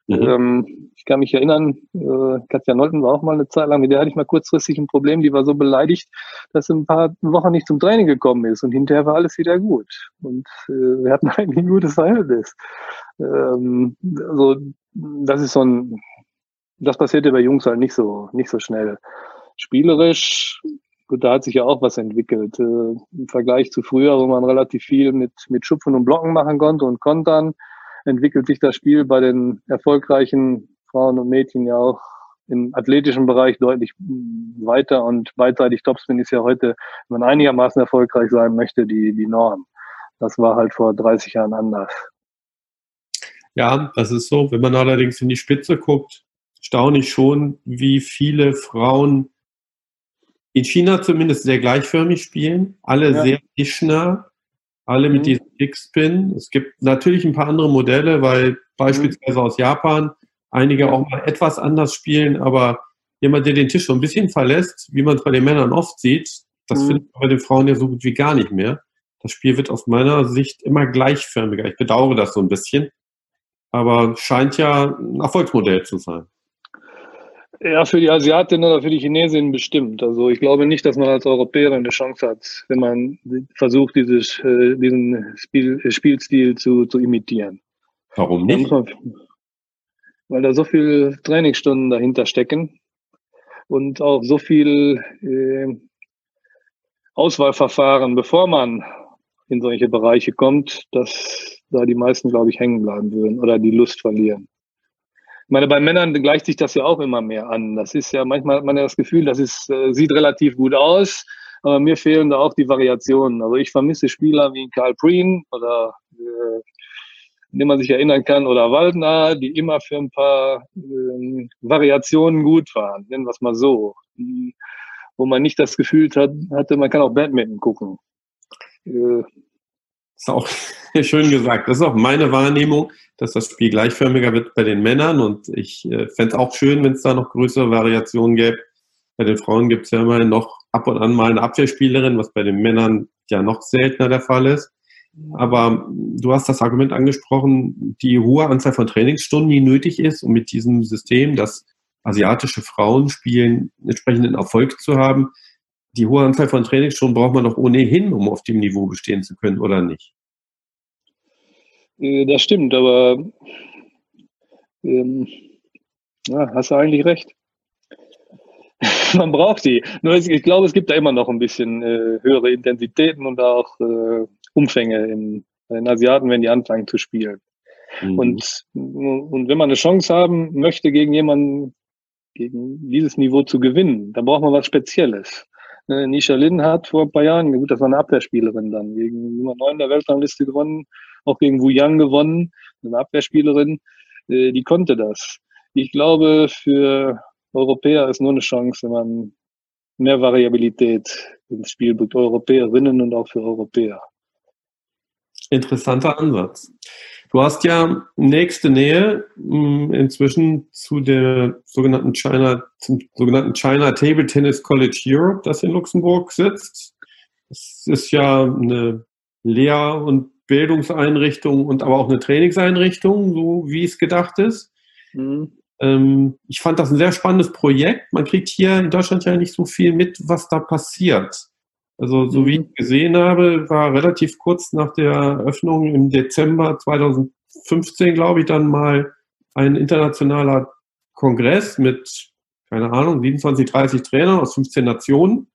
Mhm. Ähm, ich kann mich erinnern, äh, Katja Nolten war auch mal eine Zeit lang, mit der hatte ich mal kurzfristig ein Problem, die war so beleidigt, dass sie ein paar Wochen nicht zum Training gekommen ist und hinterher war alles wieder gut. Und äh, wir hatten eigentlich ein gutes Verhältnis. Ähm, also das ist so ein, das passierte bei Jungs halt nicht so, nicht so schnell. Spielerisch, gut, da hat sich ja auch was entwickelt. Äh, Im Vergleich zu früher, wo man relativ viel mit, mit Schupfen und Blocken machen konnte und Kontern, entwickelt sich das Spiel bei den erfolgreichen Frauen und Mädchen ja auch im athletischen Bereich deutlich weiter und beidseitig Topspin ist ja heute, wenn man einigermaßen erfolgreich sein möchte, die, die Norm. Das war halt vor 30 Jahren anders. Ja, das ist so. Wenn man allerdings in die Spitze guckt, staune ich schon, wie viele Frauen in China zumindest sehr gleichförmig spielen, alle ja. sehr tischnah, alle mhm. mit diesem Kickspin. Es gibt natürlich ein paar andere Modelle, weil beispielsweise mhm. aus Japan einige auch mal etwas anders spielen, aber jemand, der den Tisch so ein bisschen verlässt, wie man es bei den Männern oft sieht, das mhm. findet man bei den Frauen ja so gut wie gar nicht mehr. Das Spiel wird aus meiner Sicht immer gleichförmiger. Ich bedauere das so ein bisschen, aber scheint ja ein Erfolgsmodell zu sein. Ja, für die Asiatinnen oder für die Chinesinnen bestimmt. Also ich glaube nicht, dass man als Europäer eine Chance hat, wenn man versucht, dieses, äh, diesen Spiel, äh, Spielstil zu, zu imitieren. Warum nicht? Man, weil da so viele Trainingsstunden dahinter stecken und auch so viel äh, Auswahlverfahren, bevor man in solche Bereiche kommt, dass da die meisten, glaube ich, hängen bleiben würden oder die Lust verlieren. Ich meine, bei Männern gleicht sich das ja auch immer mehr an. Das ist ja manchmal hat man ja das Gefühl, das ist, äh, sieht relativ gut aus, aber mir fehlen da auch die Variationen. Also ich vermisse Spieler wie Karl Preen oder an den man sich erinnern kann, oder Waldner, die immer für ein paar ähm, Variationen gut waren, nennen wir es mal so. Die, wo man nicht das Gefühl hat, hatte, man kann auch Badminton gucken. Äh, ist auch schön gesagt. Das ist auch meine Wahrnehmung, dass das Spiel gleichförmiger wird bei den Männern und ich äh, fände es auch schön, wenn es da noch größere Variationen gäbe. Bei den Frauen gibt es ja immerhin noch ab und an mal eine Abwehrspielerin, was bei den Männern ja noch seltener der Fall ist. Aber du hast das Argument angesprochen, die hohe Anzahl von Trainingsstunden, die nötig ist, um mit diesem System, das asiatische Frauen spielen, entsprechenden Erfolg zu haben. Die hohe Anzahl von Trainingsstunden braucht man doch ohnehin, um auf dem Niveau bestehen zu können, oder nicht? Äh, das stimmt, aber ähm, ja, hast du eigentlich recht. man braucht die. Nur ich glaube, es gibt da immer noch ein bisschen äh, höhere Intensitäten und auch äh, Umfänge in, in Asiaten, wenn die anfangen zu spielen. Mhm. Und, und wenn man eine Chance haben möchte, gegen jemanden, gegen dieses Niveau zu gewinnen, dann braucht man was Spezielles. Ne, Nisha Lin hat vor ein paar Jahren, gut, das war eine Abwehrspielerin dann, gegen Nummer 9 der Weltrangliste gewonnen, auch gegen Wu Yang gewonnen, eine Abwehrspielerin, äh, die konnte das. Ich glaube, für Europäer ist nur eine Chance, wenn man mehr Variabilität ins Spiel bringt, Europäerinnen und auch für Europäer. Interessanter Ansatz. Du hast ja nächste Nähe hm, inzwischen zu der sogenannten China, zum sogenannten China Table Tennis College Europe, das in Luxemburg sitzt. Es ist ja eine Lehr- und Bildungseinrichtung und aber auch eine Trainingseinrichtung, so wie es gedacht ist. Mhm. Ähm, ich fand das ein sehr spannendes Projekt. Man kriegt hier in Deutschland ja nicht so viel mit, was da passiert. Also so wie mhm. ich gesehen habe, war relativ kurz nach der Eröffnung im Dezember 2015, glaube ich, dann mal ein internationaler Kongress mit, keine Ahnung, 27, 30 Trainern aus 15 Nationen.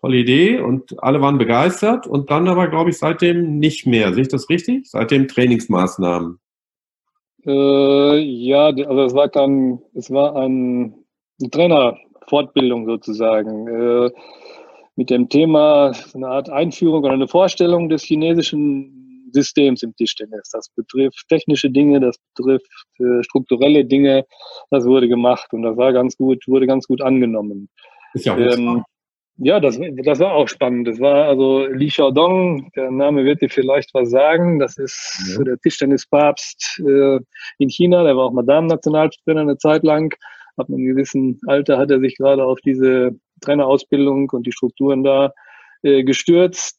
Tolle Idee und alle waren begeistert und dann aber, glaube ich, seitdem nicht mehr. Sehe ich das richtig? Seitdem Trainingsmaßnahmen. Äh, ja, also es war dann, es war ein, eine Trainerfortbildung sozusagen. Äh, mit dem Thema eine Art Einführung oder eine Vorstellung des chinesischen Systems im Tischtennis. Das betrifft technische Dinge, das betrifft äh, strukturelle Dinge. Das wurde gemacht und das war ganz gut, wurde ganz gut angenommen. Ist ja, ähm, ja, das, das war auch spannend. Das war also Li Xiaodong, der Name wird dir vielleicht was sagen. Das ist ja. der Tischtennispapst äh, in China. Der war auch Madame-Nationaltrainer eine Zeit lang. Ab einem gewissen Alter hat er sich gerade auf diese Trainerausbildung und die Strukturen da äh, gestürzt.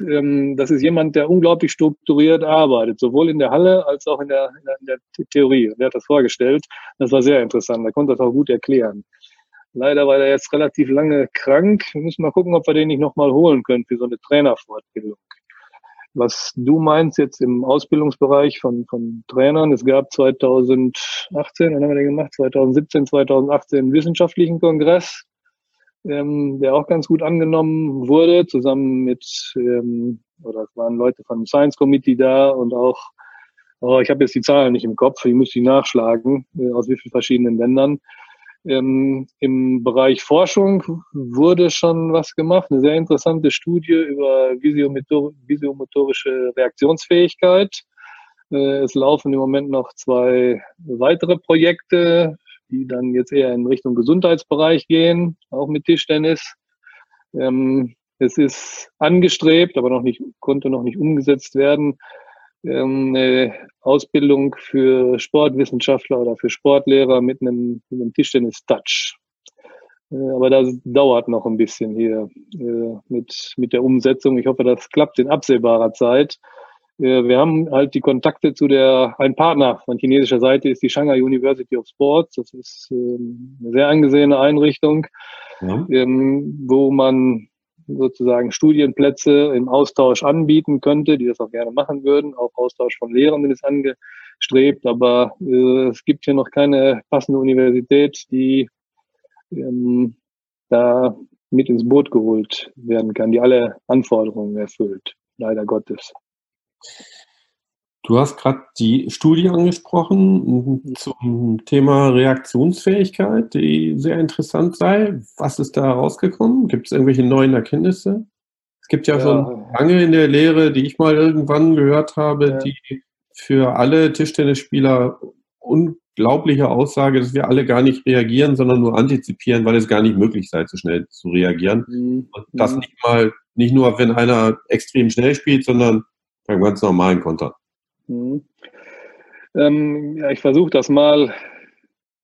Ähm, das ist jemand, der unglaublich strukturiert arbeitet, sowohl in der Halle als auch in der, in der, in der Theorie. Der hat das vorgestellt. Das war sehr interessant. Er konnte das auch gut erklären. Leider war er jetzt relativ lange krank. Wir müssen mal gucken, ob wir den nicht nochmal holen können für so eine Trainerfortbildung. Was du meinst jetzt im Ausbildungsbereich von, von Trainern, es gab 2018, wann haben wir den gemacht? 2017, 2018 einen wissenschaftlichen Kongress ähm, der auch ganz gut angenommen wurde, zusammen mit, ähm, oder es waren Leute vom Science Committee da und auch, oh, ich habe jetzt die Zahlen nicht im Kopf, ich muss die nachschlagen, äh, aus wie vielen verschiedenen Ländern. Ähm, Im Bereich Forschung wurde schon was gemacht, eine sehr interessante Studie über visiomotor visiomotorische Reaktionsfähigkeit. Äh, es laufen im Moment noch zwei weitere Projekte die dann jetzt eher in Richtung Gesundheitsbereich gehen, auch mit Tischtennis. Ähm, es ist angestrebt, aber noch nicht, konnte noch nicht umgesetzt werden, ähm, eine Ausbildung für Sportwissenschaftler oder für Sportlehrer mit einem, mit einem Tischtennis-Touch. Äh, aber das dauert noch ein bisschen hier äh, mit, mit der Umsetzung. Ich hoffe, das klappt in absehbarer Zeit. Wir haben halt die Kontakte zu der, ein Partner von chinesischer Seite ist die Shanghai University of Sports. Das ist ähm, eine sehr angesehene Einrichtung, ja. Ähm, wo man sozusagen Studienplätze im Austausch anbieten könnte, die das auch gerne machen würden. Auch Austausch von Lehrenden ist angestrebt, aber äh, es gibt hier noch keine passende Universität, die ähm, da mit ins Boot geholt werden kann, die alle Anforderungen erfüllt, leider Gottes. Du hast gerade die Studie angesprochen zum Thema Reaktionsfähigkeit, die sehr interessant sei. Was ist da rausgekommen? Gibt es irgendwelche neuen Erkenntnisse? Es gibt ja, ja, schon lange in der Lehre, die ich mal irgendwann gehört habe, ja. die für alle Tischtennisspieler unglaubliche Aussage, dass wir alle gar nicht reagieren, sondern nur antizipieren, weil es gar nicht möglich sei, so schnell zu reagieren. Mhm. Und das mhm. nicht mal, nicht nur, wenn einer extrem schnell spielt, sondern beim ganz normalen Konter. Mhm. Ähm, ja, ich versuche das mal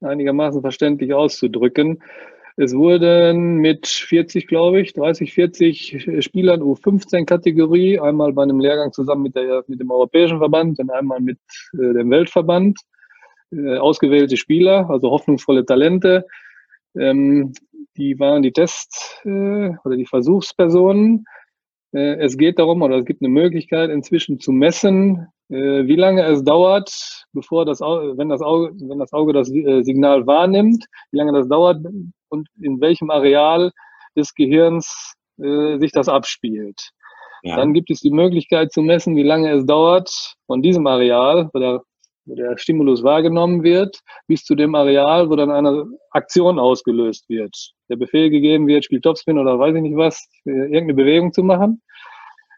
einigermaßen verständlich auszudrücken. Es wurden mit 40, glaube ich, 30, 40 Spielern U15-Kategorie, einmal bei einem Lehrgang zusammen mit, der, mit dem Europäischen Verband und einmal mit äh, dem Weltverband, äh, ausgewählte Spieler, also hoffnungsvolle Talente. Ähm, die waren die Test- äh, oder die Versuchspersonen. Äh, es geht darum, oder es gibt eine Möglichkeit inzwischen zu messen, äh, wie lange es dauert, bevor das Auge, wenn das Auge, wenn das Auge das äh, Signal wahrnimmt, wie lange das dauert und in welchem Areal des Gehirns sich das abspielt. Ja. Dann gibt es die Möglichkeit zu messen, wie lange es dauert von diesem Areal, wo der, wo der Stimulus wahrgenommen wird, bis zu dem Areal, wo dann eine Aktion ausgelöst wird. Der Befehl gegeben wird, spielt Topspin oder weiß ich nicht was, irgendeine Bewegung zu machen.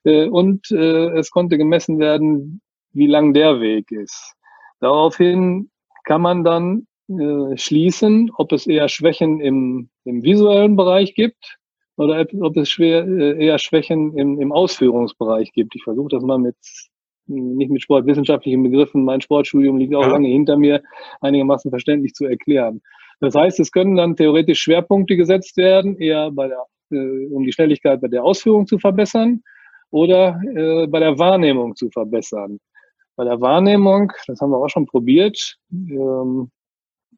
Und es konnte gemessen werden, wie lang der Weg ist. Daraufhin kann man dann äh, schließen, ob es eher Schwächen im, im visuellen Bereich gibt oder ob es schwer, äh, eher Schwächen im, im Ausführungsbereich gibt. Ich versuche das mal mit nicht mit sportwissenschaftlichen Begriffen, mein Sportstudium liegt auch ja. lange hinter mir, einigermaßen verständlich zu erklären. Das heißt, es können dann theoretisch Schwerpunkte gesetzt werden, eher bei der, äh, um die Schnelligkeit bei der Ausführung zu verbessern oder äh, bei der Wahrnehmung zu verbessern. Bei der Wahrnehmung, das haben wir auch schon probiert, ähm,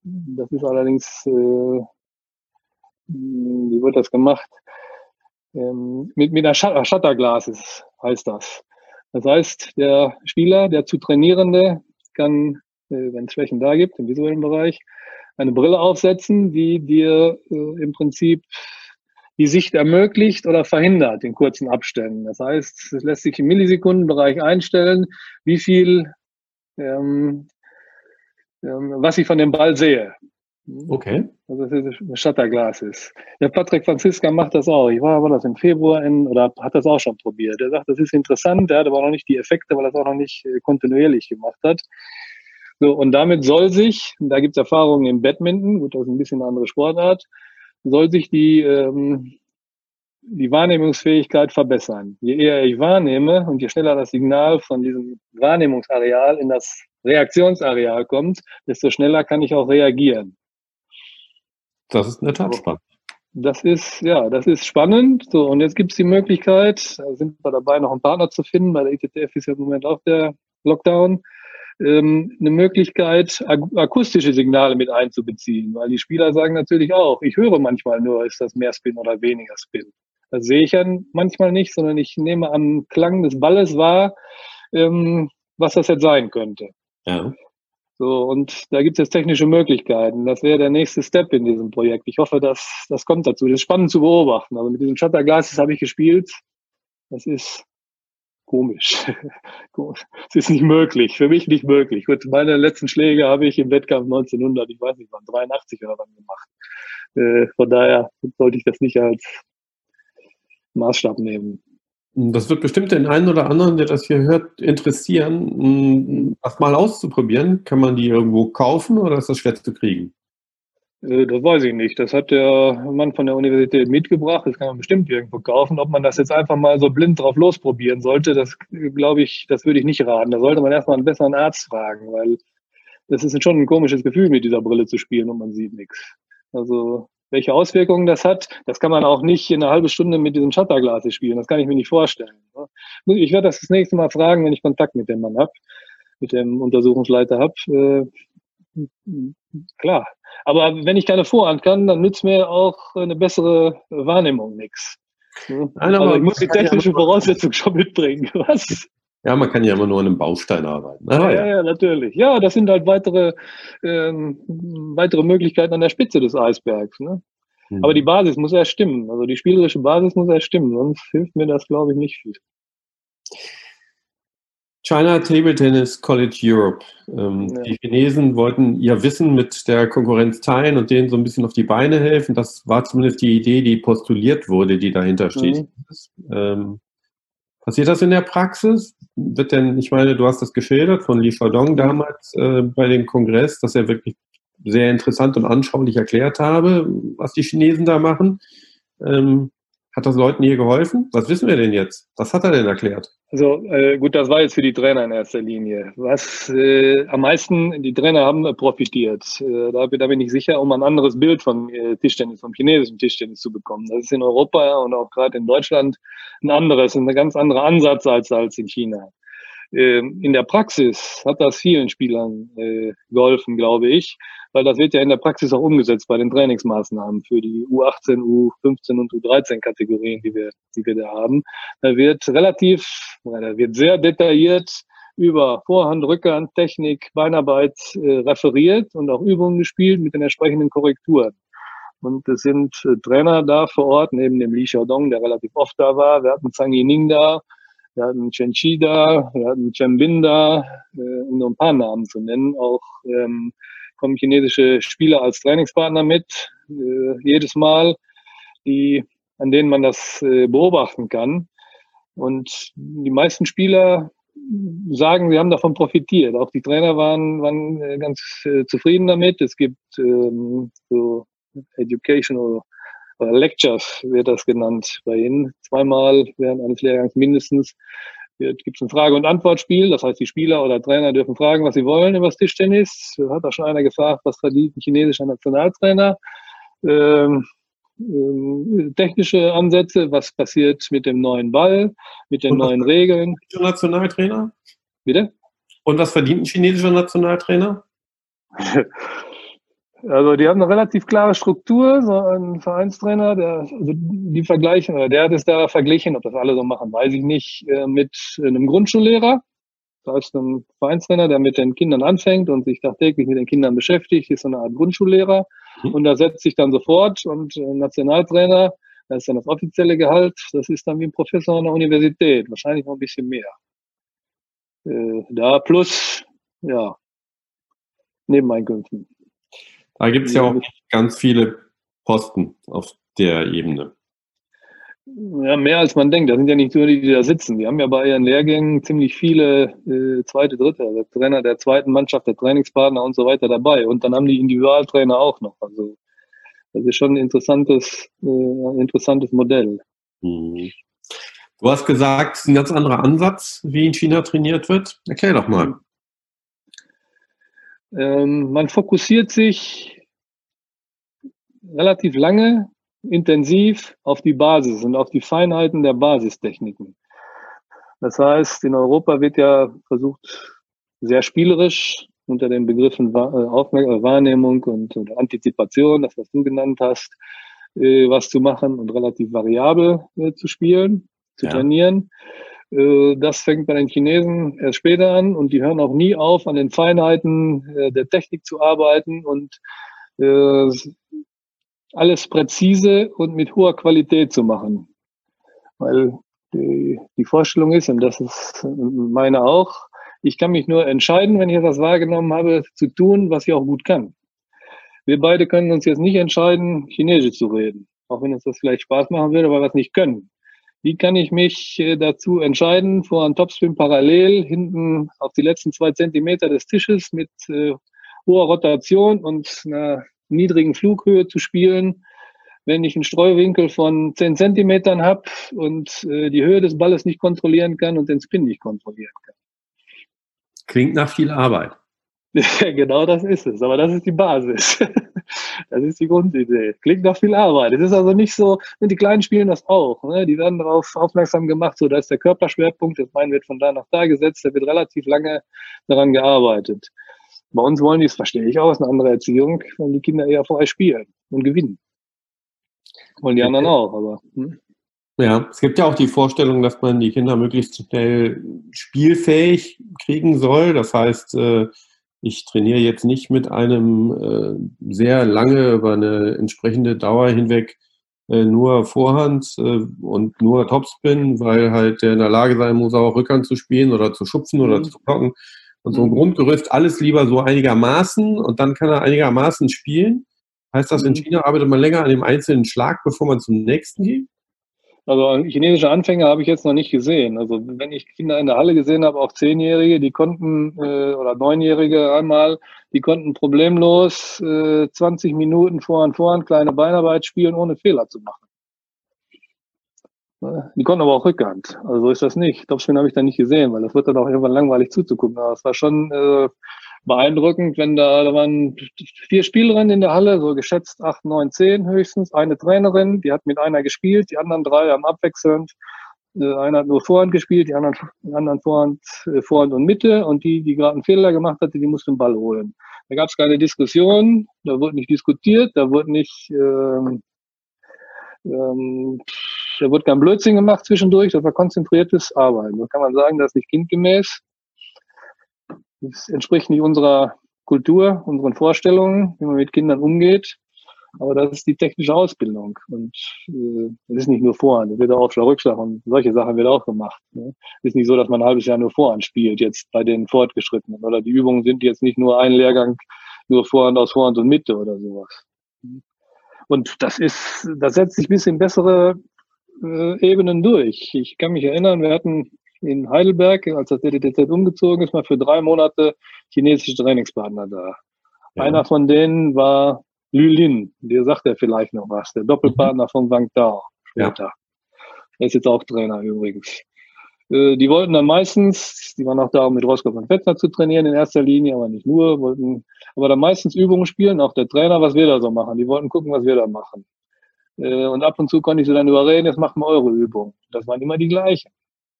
das ist allerdings, äh, wie wird das gemacht? Ähm, mit, mit einer Shutterglas ist, heißt das. Das heißt, der Spieler, der zu Trainierende, kann, äh, wenn es Schwächen da gibt, im visuellen Bereich, eine Brille aufsetzen, die dir äh, im Prinzip die Sicht ermöglicht oder verhindert in kurzen Abständen. Das heißt, es lässt sich im Millisekundenbereich einstellen, wie viel, ähm, ähm, was ich von dem Ball sehe. Okay. Also das ist ein Shutterglas ist. Der Patrick Franziska macht das auch. Ich war aber das im Februar in, oder hat das auch schon probiert. Er sagt, das ist interessant, er hat aber noch nicht die Effekte, weil er das auch noch nicht äh, kontinuierlich gemacht hat. So, und damit soll sich, da gibt es Erfahrungen im Badminton, gut, das ist ein bisschen eine andere Sportart, soll sich die, ähm, die Wahrnehmungsfähigkeit verbessern. Je eher ich wahrnehme und je schneller das Signal von diesem Wahrnehmungsareal in das Reaktionsareal kommt, desto schneller kann ich auch reagieren. Das ist in der Tat spannend. Das ist, ja, das ist spannend. So, und jetzt gibt es die Möglichkeit, da sind wir dabei, noch einen Partner zu finden. Bei der ITTF ist ja im Moment auch der Lockdown ähm, eine Möglichkeit, akustische Signale mit einzubeziehen, weil die Spieler sagen natürlich auch, ich höre manchmal nur, ist das mehr Spin oder weniger Spin. Das sehe ich ja manchmal nicht, sondern ich nehme am Klang des Balles wahr, ähm, was das jetzt sein könnte. Ja. So, und da gibt es jetzt technische Möglichkeiten. Das wäre der nächste Step in diesem Projekt. Ich hoffe, dass das kommt dazu. Das ist spannend zu beobachten. Also mit diesem Shutterglas habe ich gespielt. Das ist komisch. es ist nicht möglich, für mich nicht möglich. Gut, meine letzten Schläge habe ich im Wettkampf 1900, ich weiß nicht wann, 83 oder wann gemacht. Äh, von daher sollte ich das nicht als Maßstab nehmen. Das wird bestimmt den einen oder anderen, der das hier hört, interessieren, das mal auszuprobieren. Kann man die irgendwo kaufen oder ist das schwer zu kriegen? Äh, das weiß ich nicht. Das hat der Mann von der Universität mitgebracht. Das kann man bestimmt irgendwo kaufen. Ob man das jetzt einfach mal so blind drauf losprobieren sollte, das glaube ich, das würde ich nicht raten. Da sollte man erstmal einen besseren Arzt fragen, weil das ist schon ein komisches Gefühl, mit dieser Brille zu spielen und man sieht nichts. Also welche Auswirkungen das hat, das kann man auch nicht in einer halben Stunde mit diesem Shutterglas spielen. Das kann ich mir nicht vorstellen. Ich werde das das nächste Mal fragen, wenn ich Kontakt mit dem Mann habe, mit dem Untersuchungsleiter habe. Äh, klar, aber wenn ich keine Vorhand kann, dann nützt mir auch eine bessere Wahrnehmung nichts. Also ich muss die technische Voraussetzung schon mitbringen. Was? Ja, man kann ja immer nur an einem Baustein arbeiten. Ah, ja, ja, natürlich. Ja, das sind halt weitere, ähm, weitere Möglichkeiten an der Spitze des Eisbergs. Ne? Mhm. Aber die Basis muss erst stimmen. Also die spielerische Basis muss erst stimmen, sonst hilft mir das, glaube ich, nicht viel. China Table Tennis College Europe. Ähm, ja. Die Chinesen wollten ihr Wissen mit der Konkurrenz teilen und denen so ein bisschen auf die Beine helfen. Das war zumindest die Idee, die postuliert wurde, die dahinter steht. Mhm. Ähm, Passiert das in der Praxis? Wird denn, ich meine, du hast das geschildert von Li Xiaodong damals äh, bei dem Kongress, dass er wirklich sehr interessant und anschaulich erklärt habe, was die Chinesen da machen. Ähm, hat das Leuten hier geholfen? Was wissen wir denn jetzt? Was hat er denn erklärt? Also äh, gut, das war jetzt für die Trainer in erster Linie. Was äh, am meisten die Trainer haben äh, profitiert. Äh, da, da, bin ich sicher, um ein anderes Bild von äh, Tischtennis, vom chinesischen Tischtennis zu bekommen. Das ist in Europa und auch gerade in Deutschland ein anderes, ein ganz anderer Ansatz als, als in China. Ähm, in der Praxis hat das vielen Spielern äh, geholfen, glaube ich, weil das wird ja in der Praxis auch umgesetzt bei den Trainingsmaßnahmen für die U18, U15 und U13 Kategorien, die wir, die wir da haben. Da wird relativ, da wird sehr detailliert über Vorhand, Rückhand, Technik, Beinarbeit äh, referiert und auch Übungen gespielt mit den entsprechenden Korrekturen. Und es sind äh, Trainer da vor Ort, neben dem Li Xiaodong, der relativ oft da war. Wir hatten Zhang Yining da, wir hatten Chen Chi da, wir hatten Chen Bin da, äh, um nur ein paar Namen zu nennen. Auch ähm, kommen chinesische Spieler als Trainingspartner mit, äh, jedes Mal, die, an denen man das äh, beobachten kann. Und die meisten Spieler sagen, sie haben davon profitiert. Auch die Trainer waren, waren äh, ganz äh, zufrieden damit. Es gibt ähm, so Educational Lectures wird das genannt bei Ihnen. Zweimal während eines Lehrgangs mindestens gibt es ein Frage- und Antwortspiel. Das heißt, die Spieler oder Trainer dürfen fragen, was sie wollen über das Tischtennis. Hat da schon einer gefragt, was verdient ein chinesischer Nationaltrainer? Ähm, ähm, technische Ansätze, was passiert mit dem neuen Ball, mit den neuen Regeln. Nationaltrainer? Bitte? Und was verdient ein chinesischer Nationaltrainer? Also die haben eine relativ klare Struktur, so ein Vereinstrainer, der, also die vergleichen, oder der hat es da verglichen, ob das alle so machen, weiß ich nicht, äh, mit einem Grundschullehrer. Das heißt, ein Vereinstrainer, der mit den Kindern anfängt und sich tagtäglich mit den Kindern beschäftigt, ist so eine Art Grundschullehrer. Mhm. Und da setzt sich dann sofort und ein Nationaltrainer, das ist dann das offizielle Gehalt, das ist dann wie ein Professor an der Universität, wahrscheinlich noch ein bisschen mehr. Äh, da plus, ja, Nebeneinkünften. Da gibt es ja auch ganz viele Posten auf der Ebene. Ja, mehr als man denkt. Das sind ja nicht nur die, die da sitzen. Die haben ja bei ihren Lehrgängen ziemlich viele äh, zweite, dritte, also Trainer der zweiten Mannschaft, der Trainingspartner und so weiter dabei. Und dann haben die Individualtrainer auch noch. Also das ist schon ein interessantes, äh, interessantes Modell. Mhm. Du hast gesagt, es ist ein ganz anderer Ansatz, wie in China trainiert wird. Erklär doch mal. Ähm, man fokussiert sich relativ lange, intensiv auf die Basis und auf die Feinheiten der Basistechniken. Das heißt, in Europa wird ja versucht, sehr spielerisch unter den Begriffen äh, Wahrnehmung und Antizipation, das was du genannt hast, äh, was zu machen und relativ variabel äh, zu spielen, zu ja. trainieren. Äh, das fängt bei den Chinesen erst später an und die hören auch nie auf, an den Feinheiten äh, der Technik zu arbeiten und äh, alles präzise und mit hoher Qualität zu machen. Weil die, Vorstellung ist, und das ist meine auch, ich kann mich nur entscheiden, wenn ich etwas wahrgenommen habe, zu tun, was ich auch gut kann. Wir beide können uns jetzt nicht entscheiden, Chinesisch zu reden. Auch wenn uns das vielleicht Spaß machen würde, aber was nicht können. Wie kann ich mich äh, dazu entscheiden, vor einem Topspin parallel hinten auf die letzten zwei Zentimeter des Tisches mit äh, hoher Rotation und einer niedrigen Flughöhe zu spielen, wenn ich einen Streuwinkel von zehn Zentimetern habe und äh, die Höhe des Balles nicht kontrollieren kann und den Spin nicht kontrollieren kann. Klingt nach viel Arbeit. genau das ist es, aber das ist die Basis. Das ist die Grundidee. Klingt nach viel Arbeit. Es ist also nicht so, die Kleinen spielen das auch. Ne? Die werden darauf aufmerksam gemacht, so da ist der Körperschwerpunkt, das Bein wird von da nach da gesetzt, da wird relativ lange daran gearbeitet. Bei uns wollen die, das verstehe ich auch, ist eine andere Erziehung, wollen die Kinder eher vorher spielen und gewinnen. Wollen die anderen auch, aber. Hm? Ja, es gibt ja auch die Vorstellung, dass man die Kinder möglichst schnell spielfähig kriegen soll. Das heißt, äh, ich trainiere jetzt nicht mit einem äh, sehr lange über eine entsprechende Dauer hinweg äh, nur Vorhand äh, und nur Topspin, weil halt der in der Lage sein muss, auch Rückhand zu spielen oder zu schupfen oder mhm. zu blocken. Und so ein mhm. Grundgerüst alles lieber so einigermaßen und dann kann er einigermaßen spielen. Heißt das, in mhm. China arbeitet man länger an dem einzelnen Schlag, bevor man zum nächsten geht? Also chinesische Anfänger habe ich jetzt noch nicht gesehen. Also wenn ich Kinder in der Halle gesehen habe, auch Zehnjährige, die konnten, äh, oder Neunjährige einmal, die konnten problemlos äh, 20 Minuten vor und vor kleine Beinarbeit spielen, ohne Fehler zu machen. Die konnten aber auch Rückhand. Also so ist das nicht. Topspin habe ich da nicht gesehen, weil das wird dann auch irgendwann langweilig zuzugucken. Aber es war schon äh, beeindruckend, wenn da, da waren vier Spielerinnen in der Halle, so geschätzt acht, neun, zehn höchstens. Eine Trainerin, die hat mit einer gespielt, die anderen drei haben abwechselnd. Äh, einer hat nur Vorhand gespielt, die anderen, die anderen Vorhand, äh, Vorhand und Mitte und die, die gerade einen Fehler gemacht hatte, die musste den Ball holen. Da gab es keine Diskussion, da wurde nicht diskutiert, da wurde nicht ähm, ähm, da wurde kein Blödsinn gemacht zwischendurch, das war konzentriertes Arbeiten. Da kann man sagen, das ist nicht kindgemäß. Das entspricht nicht unserer Kultur, unseren Vorstellungen, wie man mit Kindern umgeht. Aber das ist die technische Ausbildung. Und äh, das ist nicht nur Vorhand, das wird auch Aufschlag, Rückschlag und solche Sachen wird auch gemacht. Ne? Es ist nicht so, dass man ein halbes Jahr nur Vorhand spielt, jetzt bei den Fortgeschrittenen. Oder die Übungen sind jetzt nicht nur ein Lehrgang, nur Vorhand aus Vorhand und Mitte oder sowas. Und das ist, das setzt sich bis in bessere äh, Ebenen durch. Ich kann mich erinnern, wir hatten in Heidelberg, als das DDTZ umgezogen ist, mal für drei Monate chinesische Trainingspartner da. Ja. Einer von denen war Lü Lin, der sagt ja vielleicht noch was, der Doppelpartner mhm. von Wang Dao später. Ja. Er ist jetzt auch Trainer übrigens. Äh, die wollten dann meistens, die waren auch da, um mit Roskopf und Fettner zu trainieren in erster Linie, aber nicht nur, wollten aber dann meistens Übungen spielen, auch der Trainer, was wir da so machen. Die wollten gucken, was wir da machen. Äh, und ab und zu konnte ich sie dann überreden, jetzt machen wir eure Übung. Das waren immer die gleichen.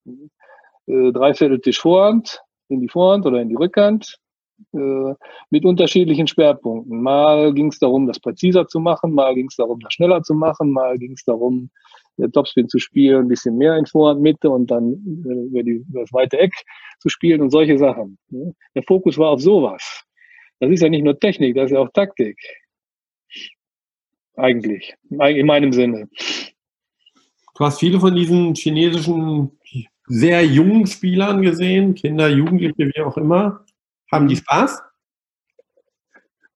Äh, Dreiviertel Tisch Vorhand, in die Vorhand oder in die Rückhand, mit unterschiedlichen Schwerpunkten. Mal ging es darum, das präziser zu machen, mal ging es darum, das schneller zu machen, mal ging es darum, Topspin zu spielen, ein bisschen mehr in Vorhand, Mitte und dann äh, über, die, über das weite Eck zu spielen und solche Sachen. Ne? Der Fokus war auf sowas. Das ist ja nicht nur Technik, das ist ja auch Taktik. Eigentlich, in meinem Sinne. Du hast viele von diesen chinesischen sehr jungen Spielern gesehen, Kinder, Jugendliche, wie auch immer. Haben die Spaß?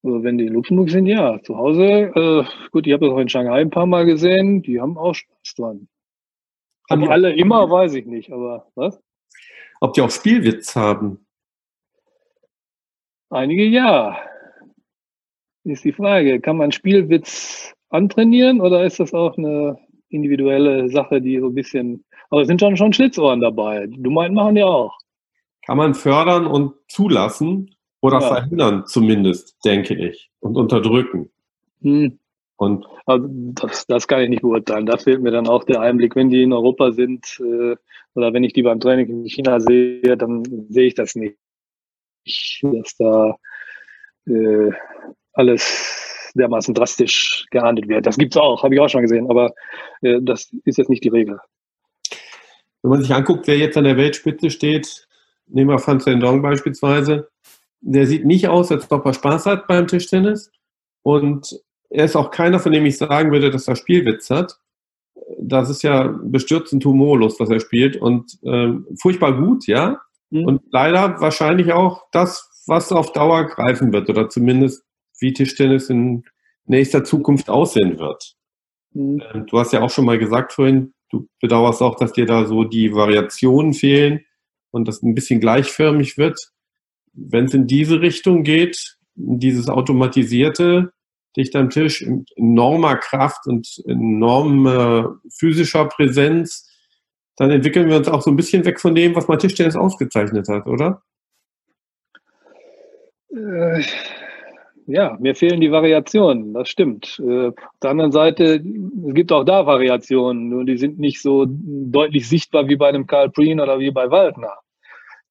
Also wenn die in Luxemburg sind, ja. Zu Hause, äh, gut, ich habe das auch in Shanghai ein paar Mal gesehen, die haben auch Spaß dran. Haben die alle immer, weiß ich nicht, aber was? Ob die auch Spielwitz haben? Einige ja. Ist die Frage, kann man Spielwitz antrainieren oder ist das auch eine individuelle Sache, die so ein bisschen, aber es sind schon, schon Schlitzohren dabei. Du meinst, machen die auch. Kann man fördern und zulassen, oder ja. verhindern zumindest, denke ich. Und unterdrücken. Hm. Und also das, das kann ich nicht beurteilen. Da fehlt mir dann auch der Einblick. Wenn die in Europa sind äh, oder wenn ich die beim Training in China sehe, dann sehe ich das nicht. Dass da äh, alles dermaßen drastisch gehandelt wird. Das gibt's auch, habe ich auch schon gesehen, aber äh, das ist jetzt nicht die Regel. Wenn man sich anguckt, wer jetzt an der Weltspitze steht, nehmen wir Fan Zhendong beispielsweise, der sieht nicht aus, als ob er Spaß hat beim Tischtennis. Und er ist auch keiner, von dem ich sagen würde, dass er Spielwitz hat. Das ist ja bestürzend humorlos, was er spielt. Und ähm, furchtbar gut, ja. Mhm. Und leider wahrscheinlich auch das, was auf Dauer greifen wird. Oder zumindest wie Tischtennis in nächster Zukunft aussehen wird. Mhm. Ähm, du hast ja auch schon mal gesagt vorhin, du bedauerst auch, dass dir da so die Variationen fehlen und das ein bisschen gleichförmig wird wenn es in diese Richtung geht, dieses automatisierte, dicht am Tisch, enormer Kraft und enormer physischer Präsenz, dann entwickeln wir uns auch so ein bisschen weg von dem, was mal Tischtennis ausgezeichnet hat, oder? Äh, ja, mir fehlen die Variationen, das stimmt. Äh, auf der anderen Seite, es gibt auch da Variationen, nur die sind nicht so deutlich sichtbar wie bei einem Karl Prien oder wie bei Waldner.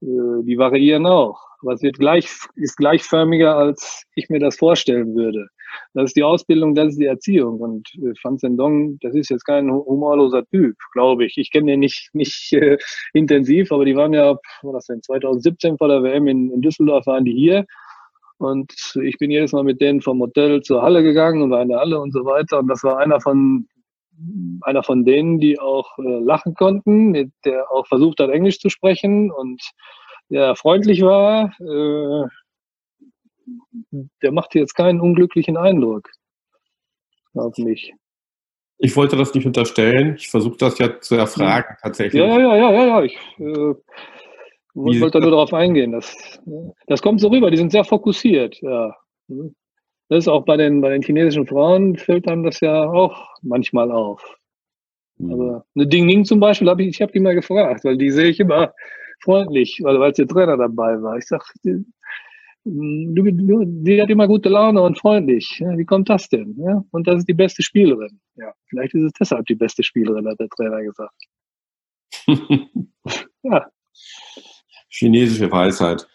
Äh, die variieren auch. Es wird gleich, ist gleichförmiger, als ich mir das vorstellen würde. Das ist die Ausbildung, das ist die Erziehung. Und äh, Fan Zhendong, das ist jetzt kein humorloser Typ, glaube ich. Ich kenne den nicht, nicht äh, intensiv, aber die waren ja, was das denn, 2017 vor der WM in, in Düsseldorf waren die hier. Und ich bin jedes Mal mit denen vom Hotel zur Halle gegangen und war in der Halle und so weiter. Und das war einer von einer von denen, die auch äh, lachen konnten, der auch versucht hat, Englisch zu sprechen und der freundlich war. Äh, der macht jetzt keinen unglücklichen Eindruck auf mich. Ich wollte das nicht unterstellen. Ich versuche das ja zu erfragen tatsächlich. Ja, ja, ja, ja, ja. Ich äh, wollte nur darauf eingehen. Das, das kommt so rüber. Die sind sehr fokussiert. Ja. Das ist auch bei den, bei den chinesischen Frauen fällt einem das ja auch manchmal auf. Mhm. Aber eine Ding Ding zum Beispiel habe ich, ich habe die mal gefragt, weil die sehe ich immer freundlich, weil, weil der Trainer dabei war. Ich sag, die, du, die hat immer gute Laune und freundlich. Ja, wie kommt das denn? Ja, und das ist die beste Spielerin. Ja, vielleicht ist es deshalb die beste Spielerin, hat der Trainer gesagt. ja. Chinesische Weisheit.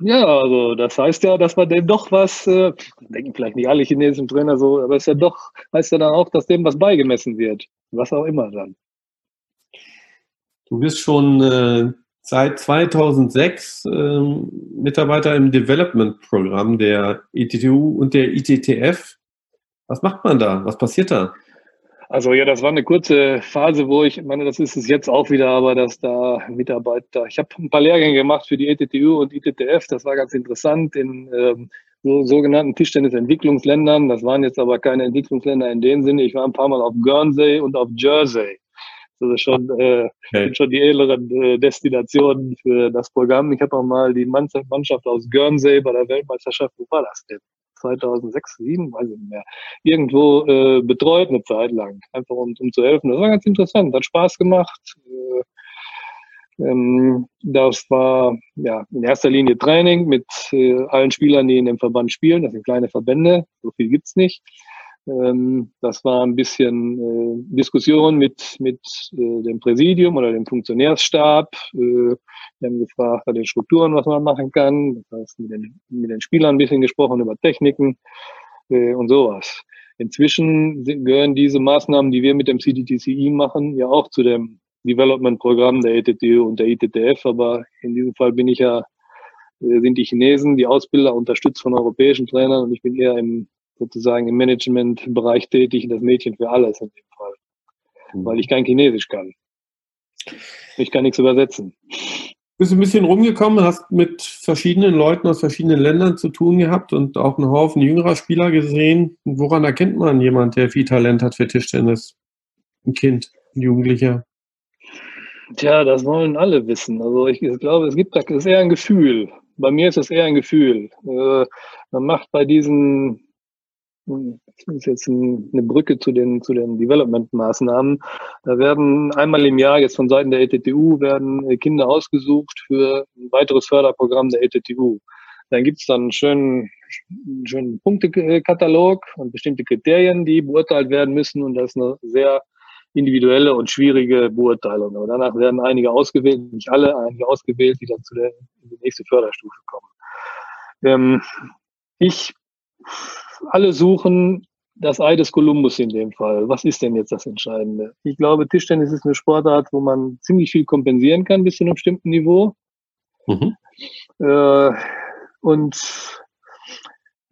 Ja, also das heißt ja, dass man dem doch was, äh, denken vielleicht nicht alle chinesischen Trainer so, aber es ist ja doch, heißt ja dann auch, dass dem was beigemessen wird. Was auch immer dann. Du bist schon äh, seit 2006 äh, Mitarbeiter im Development-Programm der ETTU und der ITTF. Was macht man da? Was passiert da? Also ja, das war eine kurze Phase, wo ich, meine, das ist es jetzt auch wieder, aber dass da Mitarbeiter, ich habe ein paar Lehrgänge gemacht für die ETTU und ITTF, das war ganz interessant in ähm, so, sogenannten Tischtennis-Entwicklungsländern. Das waren jetzt aber keine Entwicklungsländer in dem Sinne. Ich war ein paar Mal auf Guernsey und auf Jersey. Das ist schon, äh, okay. schon die edleren äh, Destinationen für das Programm. Ich habe auch mal die Mannschaft aus Guernsey bei der Weltmeisterschaft, wo war das denn? 2006, 2007, weiß ich nicht mehr, irgendwo äh, betreut eine Zeit lang, einfach um, um zu helfen. Das war ganz interessant, hat Spaß gemacht. Äh, ähm, das war ja in erster Linie Training mit äh, allen Spielern, die in dem Verband spielen. Das sind kleine Verbände, so viel gibt's nicht. Ähm, das war ein bisschen äh, Diskussion mit, mit äh, dem Präsidium oder dem Funktionärsstab. Äh, wir haben gefragt bei den Strukturen, was man machen kann. Das heißt, mit den, mit den Spielern ein bisschen gesprochen über Techniken äh, und sowas. Inzwischen gehören diese Maßnahmen, die wir mit dem CDTCI machen, ja auch zu dem Development-Programm der ETTU und der ITTF. Aber in diesem Fall bin ich ja, äh, sind die Chinesen, die Ausbilder unterstützt von europäischen Trainern und ich bin eher im sozusagen im Managementbereich tätig, das Mädchen für alles in dem Fall. Mhm. Weil ich kein Chinesisch kann. Ich kann nichts übersetzen. Bist ein bisschen rumgekommen, hast mit verschiedenen Leuten aus verschiedenen Ländern zu tun gehabt und auch einen Haufen jüngerer Spieler gesehen. woran erkennt man jemand, der viel Talent hat für Tischtennis? Ein Kind, ein Jugendlicher? Tja, das wollen alle wissen. Also ich, ich glaube, es gibt da ist eher ein Gefühl. Bei mir ist es eher ein Gefühl. Äh, man macht bei diesen das ist jetzt eine Brücke zu den, zu den Development-Maßnahmen. Da werden einmal im Jahr jetzt von Seiten der ETTU werden äh, Kinder ausgesucht für ein weiteres Förderprogramm der ETTU. Dann gibt es dann einen schönen, schönen Punktekatalog und bestimmte Kriterien, die beurteilt werden müssen. Und das ist eine sehr individuelle und schwierige Beurteilung. Aber danach werden einige ausgewählt, nicht alle, einige ausgewählt, die dann zu der, in die nächste Förderstufe kommen. Ähm, ich alle suchen das Ei des Kolumbus in dem Fall. Was ist denn jetzt das Entscheidende? Ich glaube, Tischtennis ist eine Sportart, wo man ziemlich viel kompensieren kann bis zu einem bestimmten Niveau. Mhm. Äh, und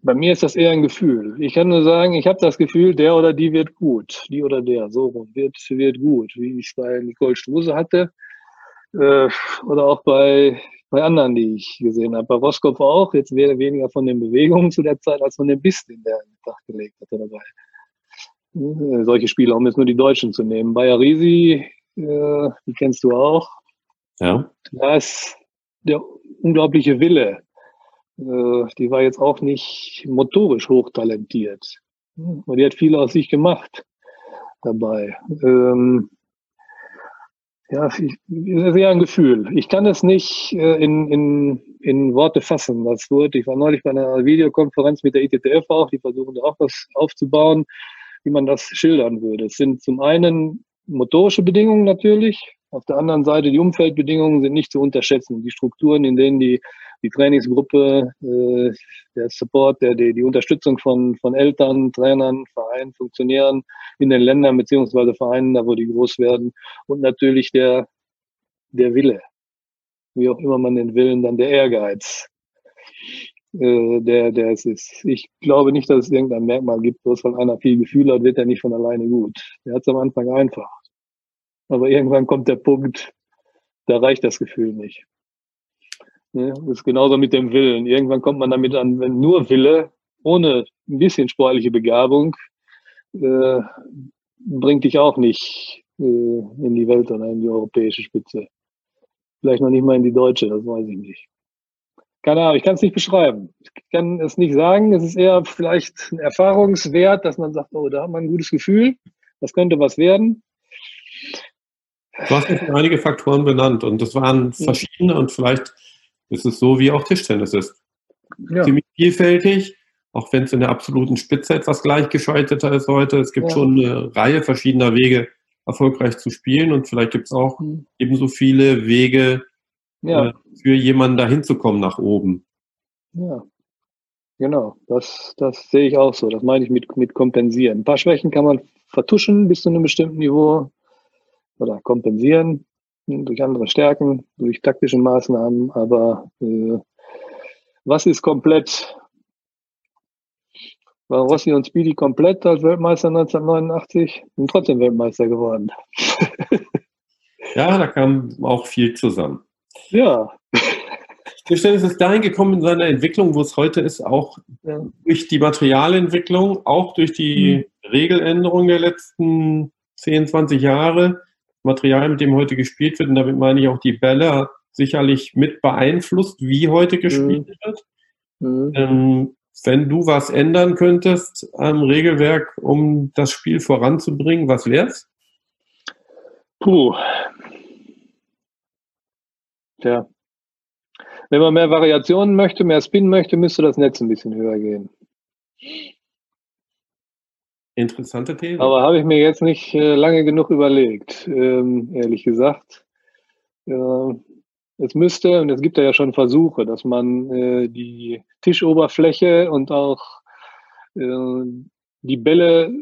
bei mir ist das eher ein Gefühl. Ich kann nur sagen, ich habe das Gefühl, der oder die wird gut. Die oder der, so rum, wird, wird gut. Wie ich es bei Nicole Struse hatte. Äh, oder auch bei bei anderen, die ich gesehen habe. Bei Roskopf auch, jetzt wäre weniger von den Bewegungen zu der Zeit als von dem Biss, den der in den Tag gelegt hatte dabei. Äh, solche Spiele, um jetzt nur die Deutschen zu nehmen. Bayer Risi, äh, die kennst du auch. Ja. Da ist der unglaubliche Wille. Äh, die war jetzt auch nicht motorisch hochtalentiert. Aber die hat viel aus sich gemacht dabei. Ähm, ja, ich, ist eher ein Gefühl. Ich kann es nicht äh, in, in, in Worte fassen. Das wird, ich war neulich bei einer Videokonferenz mit der ITTF auch, die versuchen auch was aufzubauen, wie man das schildern würde. Es sind zum einen motorische Bedingungen natürlich, auf der anderen Seite die Umfeldbedingungen sind nicht zu unterschätzen. Die Strukturen, in denen die die Trainingsgruppe, äh, der Support, der, die, die Unterstützung von, von Eltern, Trainern, Vereinen, Funktionären in den Ländern beziehungsweise Vereinen, da wo die groß werden und natürlich der, der Wille, wie auch immer man den Willen, dann der Ehrgeiz, äh, der, der es ist. Ich glaube nicht, dass es irgendein Merkmal gibt, bloß weil einer viel Gefühl hat, wird er nicht von alleine gut. Der hat es am Anfang einfach. Aber irgendwann kommt der Punkt, da reicht das Gefühl nicht. Ne? Das ist genauso mit dem Willen. Irgendwann kommt man damit an, wenn nur Wille, ohne ein bisschen sportliche Begabung, äh, bringt dich auch nicht äh, in die Welt oder in die europäische Spitze. Vielleicht noch nicht mal in die deutsche, das weiß ich nicht. Keine Ahnung, ich kann es nicht beschreiben. Ich kann es nicht sagen. Es ist eher vielleicht ein Erfahrungswert, dass man sagt, oh, da hat man ein gutes Gefühl, das könnte was werden. Du hast einige Faktoren benannt und das waren verschiedene und vielleicht ist es so, wie auch Tischtennis ist. Ja. Ziemlich vielfältig, auch wenn es in der absoluten Spitze etwas gleichgeschalteter ist heute. Es gibt ja. schon eine Reihe verschiedener Wege, erfolgreich zu spielen und vielleicht gibt es auch mhm. ebenso viele Wege ja. äh, für jemanden dahin zu kommen nach oben. Ja, genau. Das, das sehe ich auch so. Das meine ich mit, mit kompensieren. Ein paar Schwächen kann man vertuschen bis zu einem bestimmten Niveau oder kompensieren durch andere Stärken, durch taktische Maßnahmen. Aber äh, was ist komplett? War Rossi und Speedy komplett als Weltmeister 1989 und trotzdem Weltmeister geworden. ja, da kam auch viel zusammen. Ja. Tischtennis ist dahin gekommen in seiner Entwicklung, wo es heute ist, auch ja. durch die Materialentwicklung, auch durch die mhm. Regeländerung der letzten 10, 20 Jahre. Material, mit dem heute gespielt wird, und damit meine ich auch die Bälle, sicherlich mit beeinflusst, wie heute gespielt mhm. wird. Mhm. Ähm, wenn du was ändern könntest am Regelwerk, um das Spiel voranzubringen, was wär's? Puh. Tja. Wenn man mehr Variationen möchte, mehr Spin möchte, müsste das Netz ein bisschen höher gehen. Interessante These. Aber habe ich mir jetzt nicht äh, lange genug überlegt, ähm, ehrlich gesagt. Es müsste, und es gibt ja schon Versuche, dass man äh, die Tischoberfläche und auch äh, die Bälle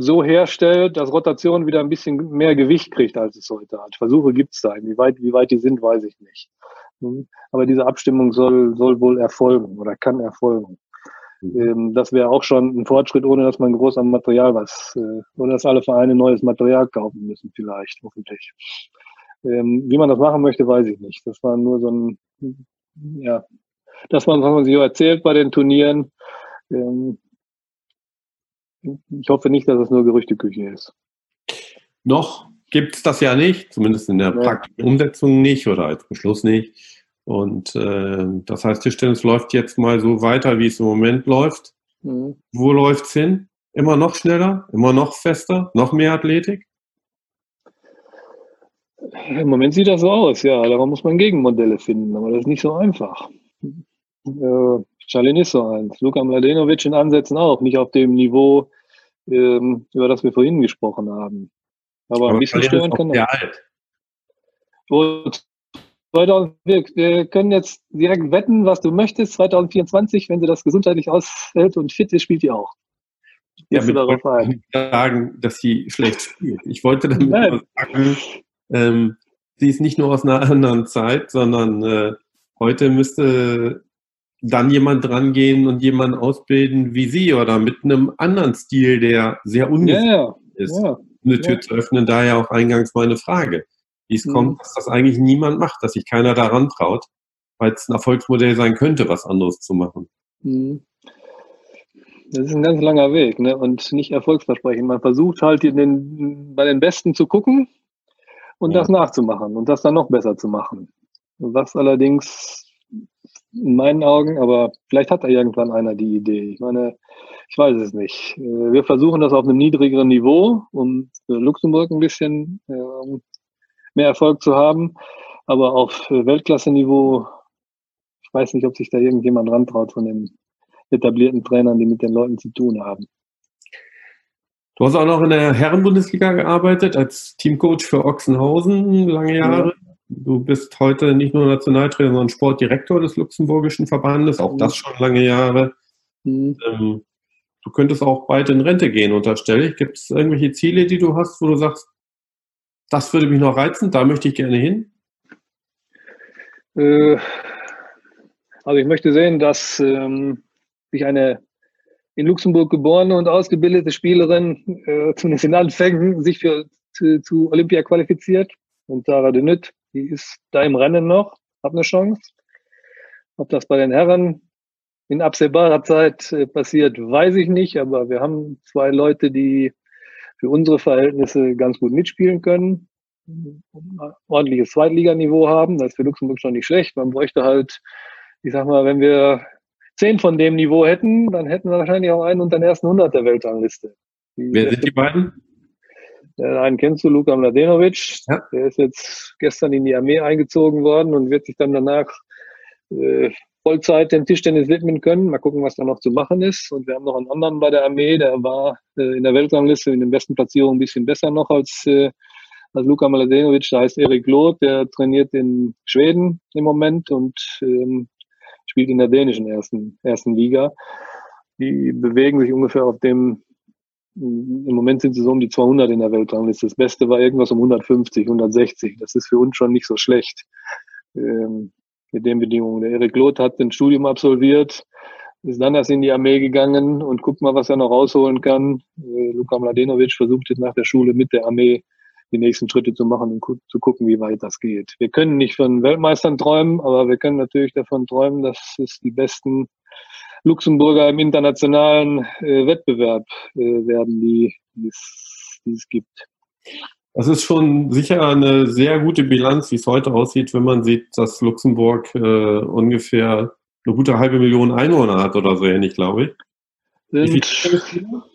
so herstellt, dass Rotation wieder ein bisschen mehr Gewicht kriegt, als es heute hat. Versuche gibt es da. Wie weit, wie weit die sind, weiß ich nicht. Hm? Aber diese Abstimmung soll, soll wohl erfolgen oder kann erfolgen. Mhm. Ähm, das wäre auch schon ein Fortschritt, ohne dass man groß am Material was, äh, ohne dass alle Vereine neues Material kaufen müssen, vielleicht, hoffentlich. Ähm, wie man das machen möchte, weiß ich nicht. Das war nur so ein, ja, das, was man sich erzählt bei den Turnieren. Ähm, ich hoffe nicht, dass es nur Gerüchteküche ist. Noch gibt es das ja nicht, zumindest in der ja. praktischen Umsetzung nicht oder als Beschluss nicht. Und äh, das heißt, Tischtennis läuft jetzt mal so weiter, wie es im Moment läuft. Mhm. Wo läuft es hin? Immer noch schneller, immer noch fester, noch mehr Athletik? Im Moment sieht das so aus, ja. Da muss man Gegenmodelle finden, aber das ist nicht so einfach. Äh, Charlin ist so eins. Luka Mladenovic in Ansätzen auch, nicht auf dem Niveau, ähm, über das wir vorhin gesprochen haben. Aber, aber ein bisschen stören kann er. Und 2000, wir, wir, können jetzt direkt wetten, was du möchtest. 2024, wenn sie das gesundheitlich aushält und fit ist, spielt die auch. Ja, mit darauf ein. sagen, dass sie schlecht spielt. Ich wollte damit sagen, ähm, sie ist nicht nur aus einer anderen Zeit, sondern äh, heute müsste dann jemand dran gehen und jemanden ausbilden wie sie oder mit einem anderen Stil, der sehr ungefährlich ja, ja. ist, ja, eine Tür zu öffnen. Daher auch eingangs meine Frage wie es mhm. kommt, dass das eigentlich niemand macht, dass sich keiner daran traut, weil es ein Erfolgsmodell sein könnte, was anderes zu machen. Mhm. Das ist ein ganz langer Weg ne? und nicht erfolgsversprechend. Man versucht halt den, bei den Besten zu gucken und ja. das nachzumachen und das dann noch besser zu machen. Was allerdings in meinen Augen, aber vielleicht hat da irgendwann einer die Idee. Ich meine, ich weiß es nicht. Äh, wir versuchen das auf einem niedrigeren Niveau, um Luxemburg ein bisschen ähm, mehr Erfolg zu haben. Aber auf Weltklasse-Niveau, ich weiß nicht, ob sich da irgendjemand rantraut von den etablierten Trainern, die mit den Leuten zu tun haben. Du hast auch noch in der Herrenbundesliga gearbeitet als Teamcoach für Ochsenhausen lange Jahre. Ja. Du bist heute nicht nur Nationaltrainer, sondern Sportdirektor des Luxemburgischen Verbandes, auch das schon lange Jahre. Mhm. Ähm, du könntest auch bald in Rente gehen, unterstelle ich. Gibt es irgendwelche Ziele, die du hast, wo du sagst, das würde mich noch reizen, da möchte ich gerne hin. Äh, also ich möchte sehen, dass ähm, sich eine in Luxemburg geborene und ausgebildete Spielerin äh, zumindest in Anfängen sich für zu, zu Olympia qualifiziert. Und Sarah de Nütt, die ist da im Rennen noch, hat eine Chance. Ob das bei den Herren in absehbarer Zeit äh, passiert, weiß ich nicht, aber wir haben zwei Leute, die für unsere Verhältnisse ganz gut mitspielen können, ordentliches Zweitliganiveau haben. Das ist für Luxemburg schon nicht schlecht. Man bräuchte halt, ich sag mal, wenn wir zehn von dem Niveau hätten, dann hätten wir wahrscheinlich auch einen unter den ersten 100 der Weltrangliste. Wer sind die beiden? Den einen kennst du, Luka Mladenovic. Ja. Der ist jetzt gestern in die Armee eingezogen worden und wird sich dann danach äh, Vollzeit dem Tischtennis widmen können. Mal gucken, was da noch zu machen ist. Und wir haben noch einen anderen bei der Armee, der war äh, in der Weltrangliste in den besten Platzierungen ein bisschen besser noch als, äh, als Luka Mladenovic. Da heißt Erik Loth, der trainiert in Schweden im Moment und ähm, spielt in der dänischen ersten, ersten Liga. Die bewegen sich ungefähr auf dem im Moment sind sie so um die 200 in der Weltrangliste. Das Beste war irgendwas um 150, 160. Das ist für uns schon nicht so schlecht ähm, mit den Bedingungen. Der Erik Loth hat ein Studium absolviert, ist dann erst in die Armee gegangen und guckt mal, was er noch rausholen kann. Äh, Luka Mladenovic versucht jetzt nach der Schule mit der Armee die nächsten Schritte zu machen und zu gucken, wie weit das geht. Wir können nicht von Weltmeistern träumen, aber wir können natürlich davon träumen, dass es die besten Luxemburger im internationalen äh, Wettbewerb äh, werden, die es gibt. Das ist schon sicher eine sehr gute Bilanz, wie es heute aussieht, wenn man sieht, dass Luxemburg äh, ungefähr eine gute halbe Million Einwohner hat oder so ähnlich, glaube ich. Sind,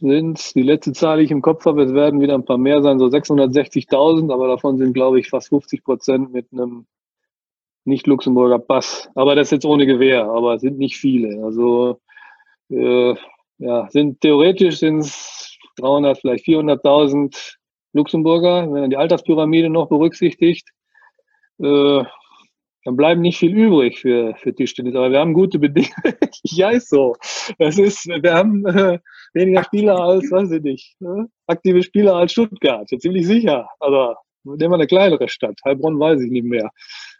sind die letzte Zahl, die ich im Kopf habe, es werden wieder ein paar mehr sein, so 660.000, aber davon sind, glaube ich, fast 50 Prozent mit einem nicht-Luxemburger Pass. Aber das ist jetzt ohne Gewehr, aber es sind nicht viele. Also äh, ja, sind theoretisch sind es 300, vielleicht 400.000 Luxemburger, wenn man die Alterspyramide noch berücksichtigt. Äh, dann bleiben nicht viel übrig für, für Tischtennis. Aber wir haben gute Bedingungen. ja, ist so. Das ist, wir haben äh, weniger Spieler als, weiß ich nicht, äh, aktive Spieler als Stuttgart. Ziemlich sicher. Aber nehmen wir eine kleinere Stadt. Heilbronn weiß ich nicht mehr.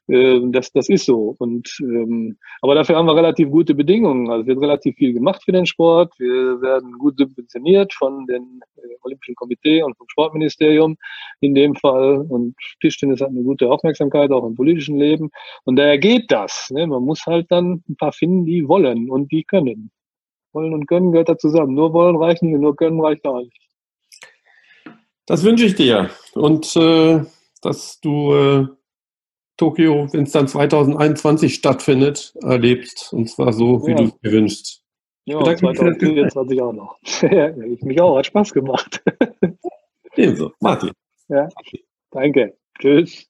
Äh, das, das ist so. Und, ähm, aber dafür haben wir relativ gute Bedingungen. Also wird relativ viel gemacht für den Sport. Wir werden gut subventioniert von dem äh, Olympischen Komitee und vom Sportministerium in dem Fall. Und Tischtennis hat eine gute Aufmerksamkeit auch im politischen Leben. Und daher geht das. Ne? Man muss halt dann ein paar finden, die wollen und die können. Wollen und können gehört da zusammen. Nur wollen reicht nicht und nur können reicht auch nicht. Das wünsche ich dir. Und äh, dass du äh, Tokio, wenn es dann 2021 stattfindet, erlebst. Und zwar so, wie ja. du es dir wünschst. Ja, 2024 auch noch. ich mich auch, hat Spaß gemacht. Ebenso. Martin. Ja, danke. Tschüss.